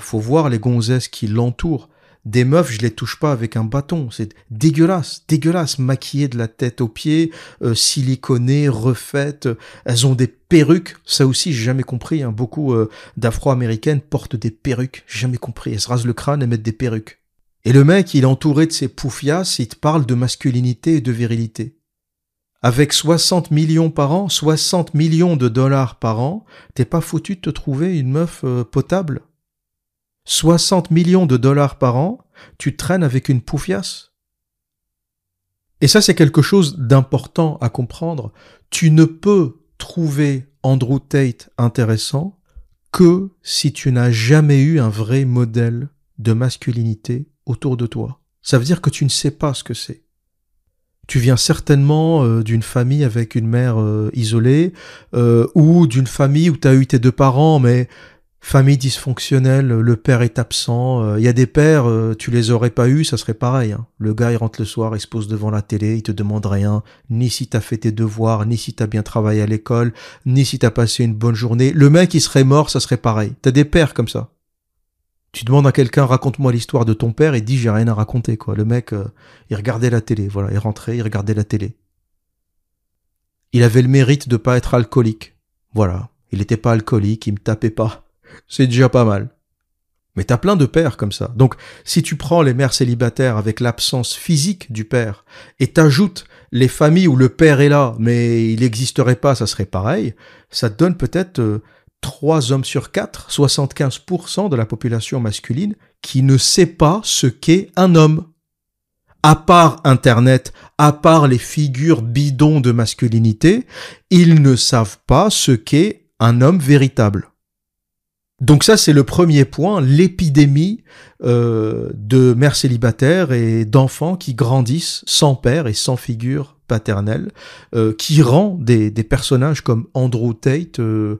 faut voir les gonzesses qui l'entourent des meufs, je les touche pas avec un bâton. C'est dégueulasse, dégueulasse, maquillées de la tête aux pieds, euh, siliconées, refaites. Elles ont des perruques. Ça aussi, j'ai jamais compris. Hein. Beaucoup euh, d'Afro-américaines portent des perruques. J'ai jamais compris. Elles se rasent le crâne et mettent des perruques. Et le mec, il est entouré de ses poufias, il te parle de masculinité et de virilité. Avec 60 millions par an, 60 millions de dollars par an, t'es pas foutu de te trouver une meuf euh, potable? 60 millions de dollars par an, tu traînes avec une poufiasse Et ça, c'est quelque chose d'important à comprendre. Tu ne peux trouver Andrew Tate intéressant que si tu n'as jamais eu un vrai modèle de masculinité autour de toi. Ça veut dire que tu ne sais pas ce que c'est. Tu viens certainement euh, d'une famille avec une mère euh, isolée euh, ou d'une famille où tu as eu tes deux parents mais famille dysfonctionnelle, le père est absent. Il euh, y a des pères, euh, tu les aurais pas eu, ça serait pareil. Hein. Le gars, il rentre le soir, il se pose devant la télé, il te demande rien, ni si t'as fait tes devoirs, ni si t'as bien travaillé à l'école, ni si t'as passé une bonne journée. Le mec, il serait mort, ça serait pareil. T'as des pères comme ça. Tu demandes à quelqu'un, raconte-moi l'histoire de ton père, et dit, j'ai rien à raconter, quoi. Le mec, euh, il regardait la télé, voilà, il rentrait, il regardait la télé. Il avait le mérite de pas être alcoolique. Voilà. Il n'était pas alcoolique, il me tapait pas c'est déjà pas mal. Mais t'as plein de pères comme ça. Donc, si tu prends les mères célibataires avec l'absence physique du père et t'ajoutes les familles où le père est là, mais il n'existerait pas, ça serait pareil, ça te donne peut-être euh, trois hommes sur quatre, 75% de la population masculine qui ne sait pas ce qu'est un homme. À part Internet, à part les figures bidons de masculinité, ils ne savent pas ce qu'est un homme véritable. Donc ça, c'est le premier point, l'épidémie euh, de mères célibataires et d'enfants qui grandissent sans père et sans figure paternelle, euh, qui rend des, personnages comme Andrew Tate euh,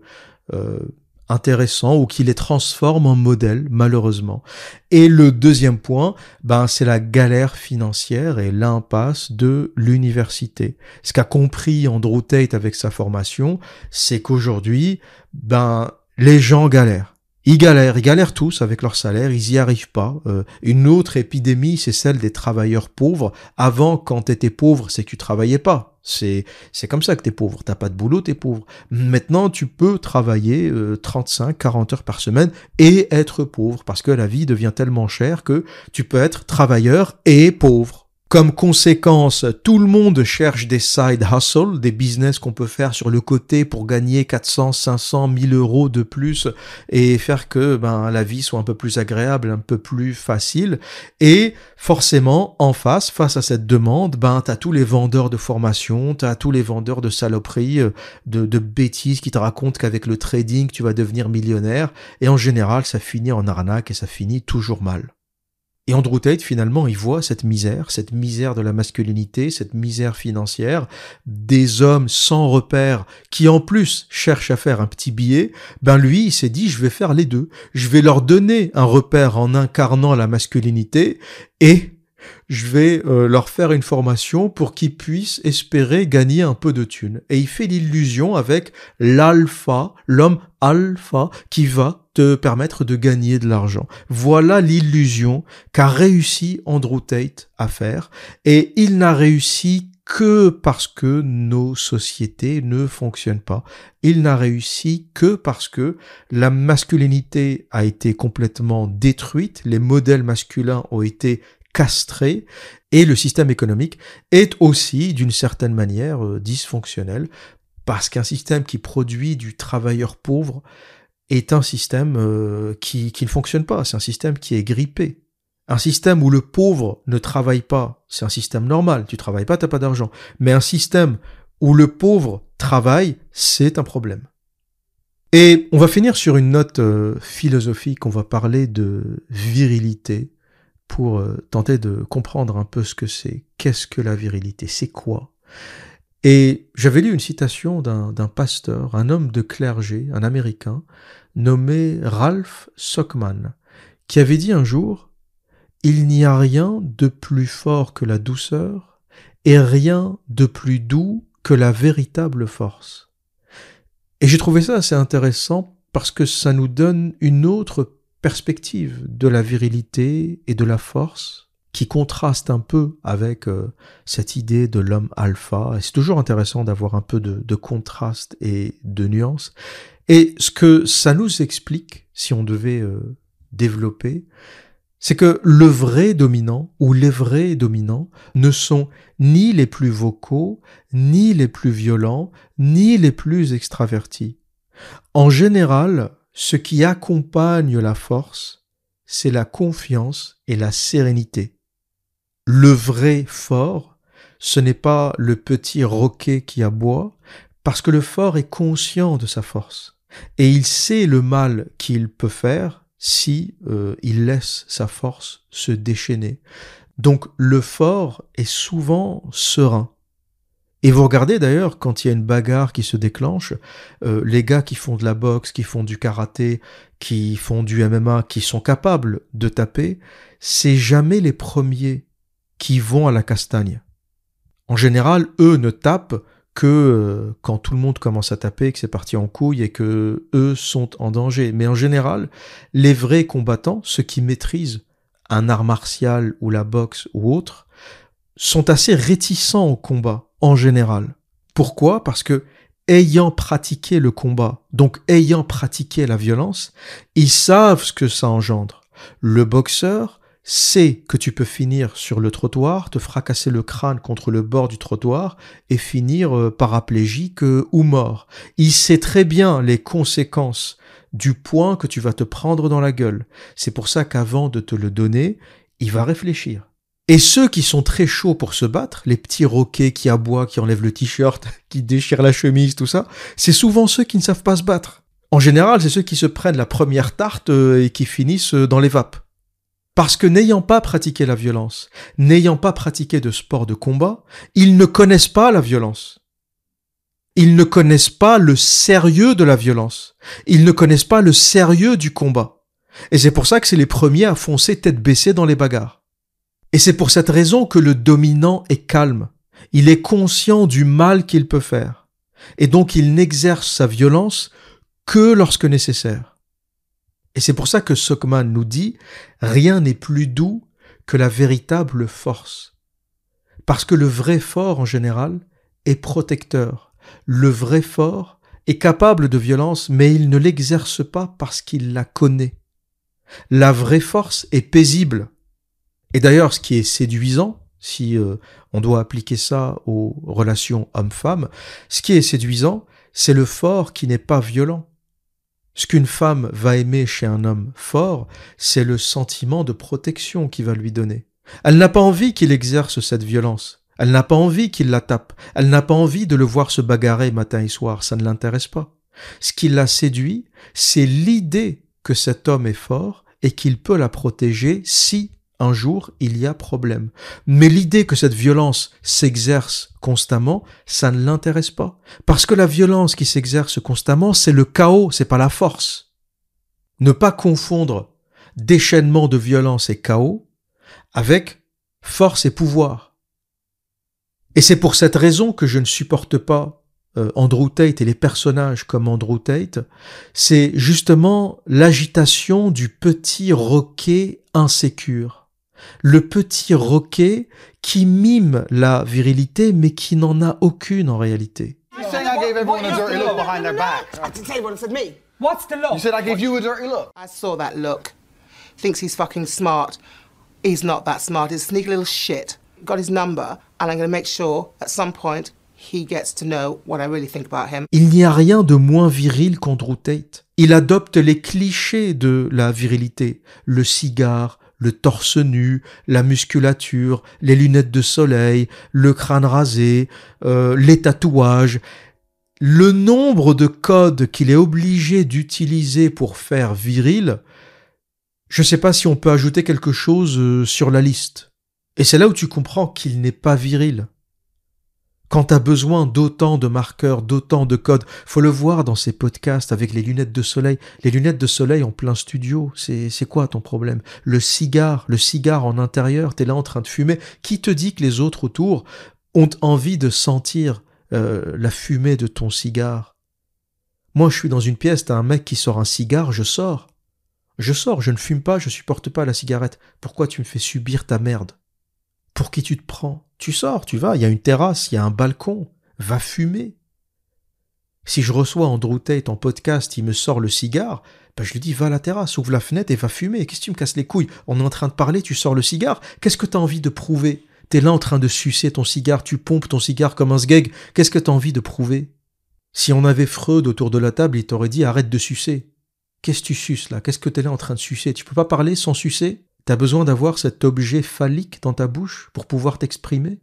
intéressants ou qui les transforme en modèles, malheureusement. Et le deuxième point, ben, c'est la galère financière et l'impasse de l'université. Ce qu'a compris Andrew Tate avec sa formation, c'est qu'aujourd'hui, ben, les gens galèrent. Ils galèrent, ils galèrent tous avec leur salaire, ils y arrivent pas. Euh, une autre épidémie, c'est celle des travailleurs pauvres. Avant, quand t'étais pauvre, c'est que tu travaillais pas. C'est c'est comme ça que t'es pauvre. T'as pas de boulot, t'es pauvre. Maintenant, tu peux travailler 35, euh, 40 heures par semaine et être pauvre parce que la vie devient tellement chère que tu peux être travailleur et pauvre. Comme conséquence, tout le monde cherche des side hustles, des business qu'on peut faire sur le côté pour gagner 400, 500, 1000 euros de plus et faire que ben, la vie soit un peu plus agréable, un peu plus facile. Et forcément, en face, face à cette demande, ben, t'as tous les vendeurs de formation, t'as tous les vendeurs de saloperies, euh, de bêtises qui te racontent qu'avec le trading, tu vas devenir millionnaire. Et en général, ça finit en arnaque et ça finit toujours mal. Et Andrew Tate, finalement, il voit cette misère, cette misère de la masculinité, cette misère financière, des hommes sans repère qui en plus cherchent à faire un petit billet. Ben lui, il s'est dit, je vais faire les deux. Je vais leur donner un repère en incarnant la masculinité et je vais euh, leur faire une formation pour qu'ils puissent espérer gagner un peu de thunes. Et il fait l'illusion avec l'alpha, l'homme alpha, qui va te permettre de gagner de l'argent. Voilà l'illusion qu'a réussi Andrew Tate à faire. Et il n'a réussi que parce que nos sociétés ne fonctionnent pas. Il n'a réussi que parce que la masculinité a été complètement détruite, les modèles masculins ont été castrés et le système économique est aussi d'une certaine manière euh, dysfonctionnel parce qu'un système qui produit du travailleur pauvre est un système euh, qui, qui ne fonctionne pas, c'est un système qui est grippé. Un système où le pauvre ne travaille pas, c'est un système normal, tu travailles pas, t'as pas d'argent. Mais un système où le pauvre travaille, c'est un problème. Et on va finir sur une note euh, philosophique, on va parler de virilité pour euh, tenter de comprendre un peu ce que c'est. Qu'est-ce que la virilité C'est quoi et j'avais lu une citation d'un pasteur, un homme de clergé, un Américain, nommé Ralph Sockman, qui avait dit un jour Il n'y a rien de plus fort que la douceur et rien de plus doux que la véritable force. Et j'ai trouvé ça assez intéressant parce que ça nous donne une autre perspective de la virilité et de la force qui contraste un peu avec euh, cette idée de l'homme alpha. Et c'est toujours intéressant d'avoir un peu de, contraste et de nuance. Et ce que ça nous explique, si on devait euh, développer, c'est que le vrai dominant ou les vrais dominants ne sont ni les plus vocaux, ni les plus violents, ni les plus extravertis. En général, ce qui accompagne la force, c'est la confiance et la sérénité. Le vrai fort, ce n'est pas le petit roquet qui aboie, parce que le fort est conscient de sa force et il sait le mal qu'il peut faire si euh, il laisse sa force se déchaîner. Donc le fort est souvent serein. Et vous regardez d'ailleurs quand il y a une bagarre qui se déclenche, euh, les gars qui font de la boxe, qui font du karaté, qui font du MMA, qui sont capables de taper, c'est jamais les premiers qui vont à la castagne. En général, eux ne tapent que euh, quand tout le monde commence à taper, que c'est parti en couille et que eux sont en danger. Mais en général, les vrais combattants, ceux qui maîtrisent un art martial ou la boxe ou autre, sont assez réticents au combat, en général. Pourquoi? Parce que ayant pratiqué le combat, donc ayant pratiqué la violence, ils savent ce que ça engendre. Le boxeur sait que tu peux finir sur le trottoir, te fracasser le crâne contre le bord du trottoir et finir euh, paraplégique euh, ou mort. Il sait très bien les conséquences du point que tu vas te prendre dans la gueule. C'est pour ça qu'avant de te le donner, il va réfléchir. Et ceux qui sont très chauds pour se battre, les petits roquets qui aboient, qui enlèvent le t-shirt, qui déchirent la chemise, tout ça, c'est souvent ceux qui ne savent pas se battre. En général, c'est ceux qui se prennent la première tarte euh, et qui finissent dans les vapes. Parce que n'ayant pas pratiqué la violence, n'ayant pas pratiqué de sport de combat, ils ne connaissent pas la violence. Ils ne connaissent pas le sérieux de la violence. Ils ne connaissent pas le sérieux du combat. Et c'est pour ça que c'est les premiers à foncer tête baissée dans les bagarres. Et c'est pour cette raison que le dominant est calme. Il est conscient du mal qu'il peut faire. Et donc il n'exerce sa violence que lorsque nécessaire. Et c'est pour ça que Sockman nous dit rien n'est plus doux que la véritable force. Parce que le vrai fort en général est protecteur. Le vrai fort est capable de violence, mais il ne l'exerce pas parce qu'il la connaît. La vraie force est paisible. Et d'ailleurs, ce qui est séduisant si euh, on doit appliquer ça aux relations hommes-femmes, ce qui est séduisant, c'est le fort qui n'est pas violent. Ce qu'une femme va aimer chez un homme fort, c'est le sentiment de protection qu'il va lui donner. Elle n'a pas envie qu'il exerce cette violence. Elle n'a pas envie qu'il la tape. Elle n'a pas envie de le voir se bagarrer matin et soir. Ça ne l'intéresse pas. Ce qui l'a séduit, c'est l'idée que cet homme est fort et qu'il peut la protéger si un jour il y a problème. Mais l'idée que cette violence s'exerce constamment, ça ne l'intéresse pas. Parce que la violence qui s'exerce constamment, c'est le chaos, c'est pas la force. Ne pas confondre déchaînement de violence et chaos avec force et pouvoir. Et c'est pour cette raison que je ne supporte pas euh, Andrew Tate et les personnages comme Andrew Tate, c'est justement l'agitation du petit roquet insécure. Le petit roquet qui mime la virilité mais qui n'en a aucune en réalité. You saying I gave everyone a dirty look behind their back. I didn't say anyone said me. What's the look? You said I gave you a dirty look. I saw that look. Thinks he's fucking smart. He's not that smart. He's a sneaky little shit. Got his number, and I'm going to make sure at some point he gets to know what I really think about him. Il n'y a rien de moins viril qu'Andrew Tate. Il adopte les clichés de la virilité. Le cigare, le torse nu, la musculature, les lunettes de soleil, le crâne rasé, euh, les tatouages. Le nombre de codes qu'il est obligé d'utiliser pour faire viril, je ne sais pas si on peut ajouter quelque chose euh, sur la liste. Et c'est là où tu comprends qu'il n'est pas viril. Quand tu as besoin d'autant de marqueurs, d'autant de codes, faut le voir dans ces podcasts avec les lunettes de soleil. Les lunettes de soleil en plein studio, c'est, quoi ton problème? Le cigare, le cigare en intérieur, t'es là en train de fumer. Qui te dit que les autres autour ont envie de sentir euh, la fumée de ton cigare? Moi, je suis dans une pièce, t'as un mec qui sort un cigare, je sors. Je sors, je ne fume pas, je supporte pas la cigarette. Pourquoi tu me fais subir ta merde? Pour qui tu te prends? Tu sors, tu vas, il y a une terrasse, il y a un balcon, va fumer. Si je reçois Andrew Tate en podcast, il me sort le cigare, ben je lui dis va à la terrasse, ouvre la fenêtre et va fumer. Qu'est-ce que tu me casses les couilles? On est en train de parler, tu sors le cigare. Qu'est-ce que tu as envie de prouver? T'es là en train de sucer ton cigare, tu pompes ton cigare comme un sgeg. Qu'est-ce que tu as envie de prouver? Si on avait Freud autour de la table, il t'aurait dit arrête de sucer. Qu'est-ce que tu suces là? Qu'est-ce que t'es là en train de sucer? Tu peux pas parler sans sucer? T'as besoin d'avoir cet objet phallique dans ta bouche pour pouvoir t'exprimer?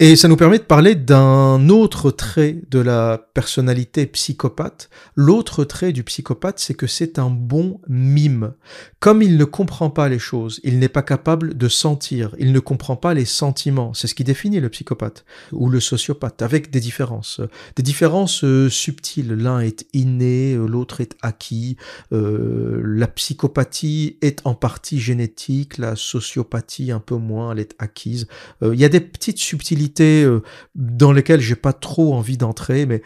Et ça nous permet de parler d'un autre trait de la personnalité psychopathe. L'autre trait du psychopathe, c'est que c'est un bon mime. Comme il ne comprend pas les choses, il n'est pas capable de sentir, il ne comprend pas les sentiments. C'est ce qui définit le psychopathe ou le sociopathe, avec des différences. Des différences euh, subtiles. L'un est inné, euh, l'autre est acquis. Euh, la psychopathie est en partie génétique, la sociopathie un peu moins, elle est acquise. Il y a des petites subtilités euh, dans lesquelles j'ai pas trop envie d'entrer, mais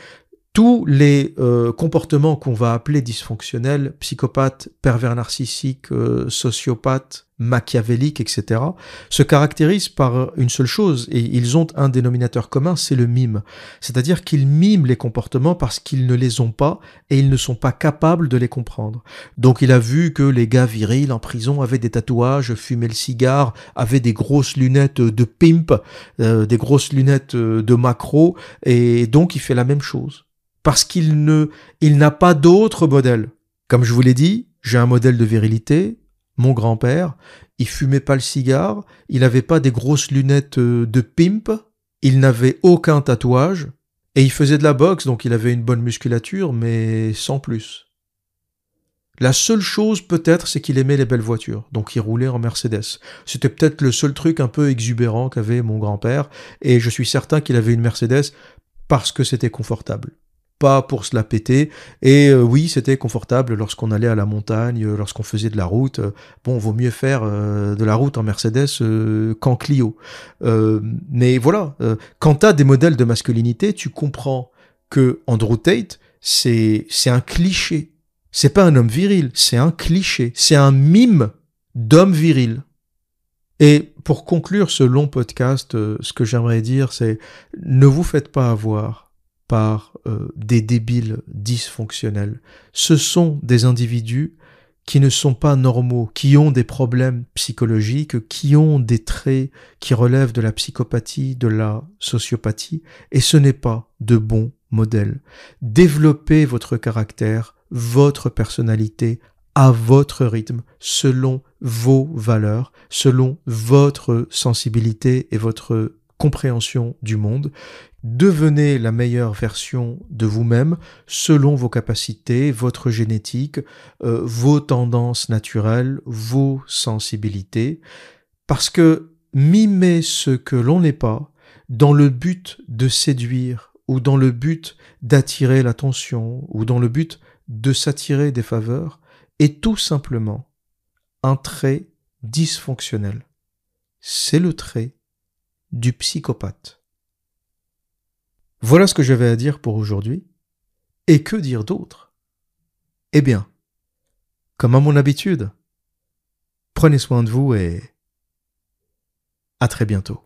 tous les euh, comportements qu'on va appeler dysfonctionnels, psychopathes, pervers narcissiques, euh, sociopathes, machiavéliques, etc., se caractérisent par une seule chose, et ils ont un dénominateur commun, c'est le mime. C'est-à-dire qu'ils miment les comportements parce qu'ils ne les ont pas et ils ne sont pas capables de les comprendre. Donc il a vu que les gars virils en prison avaient des tatouages, fumaient le cigare, avaient des grosses lunettes de pimp, euh, des grosses lunettes de macro, et donc il fait la même chose parce qu'il ne, il n'a pas d'autre modèle. Comme je vous l'ai dit, j'ai un modèle de virilité. Mon grand-père, il fumait pas le cigare, il n'avait pas des grosses lunettes euh, de pimp, il n'avait aucun tatouage, et il faisait de la boxe, donc il avait une bonne musculature, mais sans plus. La seule chose peut-être, c'est qu'il aimait les belles voitures, donc il roulait en Mercedes. C'était peut-être le seul truc un peu exubérant qu'avait mon grand-père, et je suis certain qu'il avait une Mercedes parce que c'était confortable pas pour se la péter. Et euh, oui, c'était confortable lorsqu'on allait à la montagne, euh, lorsqu'on faisait de la route. bon, vaut mieux faire euh, de la route en Mercedes qu'en Clio. mais voilà, quand tu as des modèles de masculinité, tu comprends que Andrew Tate, c'est un cliché. C'est pas un homme viril, c'est un cliché, c'est un mime d'homme viril. Et pour conclure ce long podcast, ce que j'aimerais dire, c'est ne vous faites pas avoir par euh, des débiles dysfonctionnels. Ce sont des individus qui ne sont pas normaux, qui ont des problèmes psychologiques, qui ont des traits qui relèvent de la psychopathie, de la sociopathie, et ce n'est pas de bons modèles. Développez votre caractère, votre personnalité à votre rythme, selon vos valeurs, selon votre sensibilité et votre compréhension du monde. Devenez la meilleure version de vous-même selon vos capacités, votre génétique, euh, vos tendances naturelles, vos sensibilités, parce que mimer ce que l'on n'est pas dans le but de séduire ou dans le but d'attirer l'attention ou dans le but de s'attirer des faveurs est tout simplement un trait dysfonctionnel. C'est le trait du psychopathe. Voilà ce que j'avais à dire pour aujourd'hui. Et que dire d'autre? Eh bien, comme à mon habitude, prenez soin de vous et à très bientôt.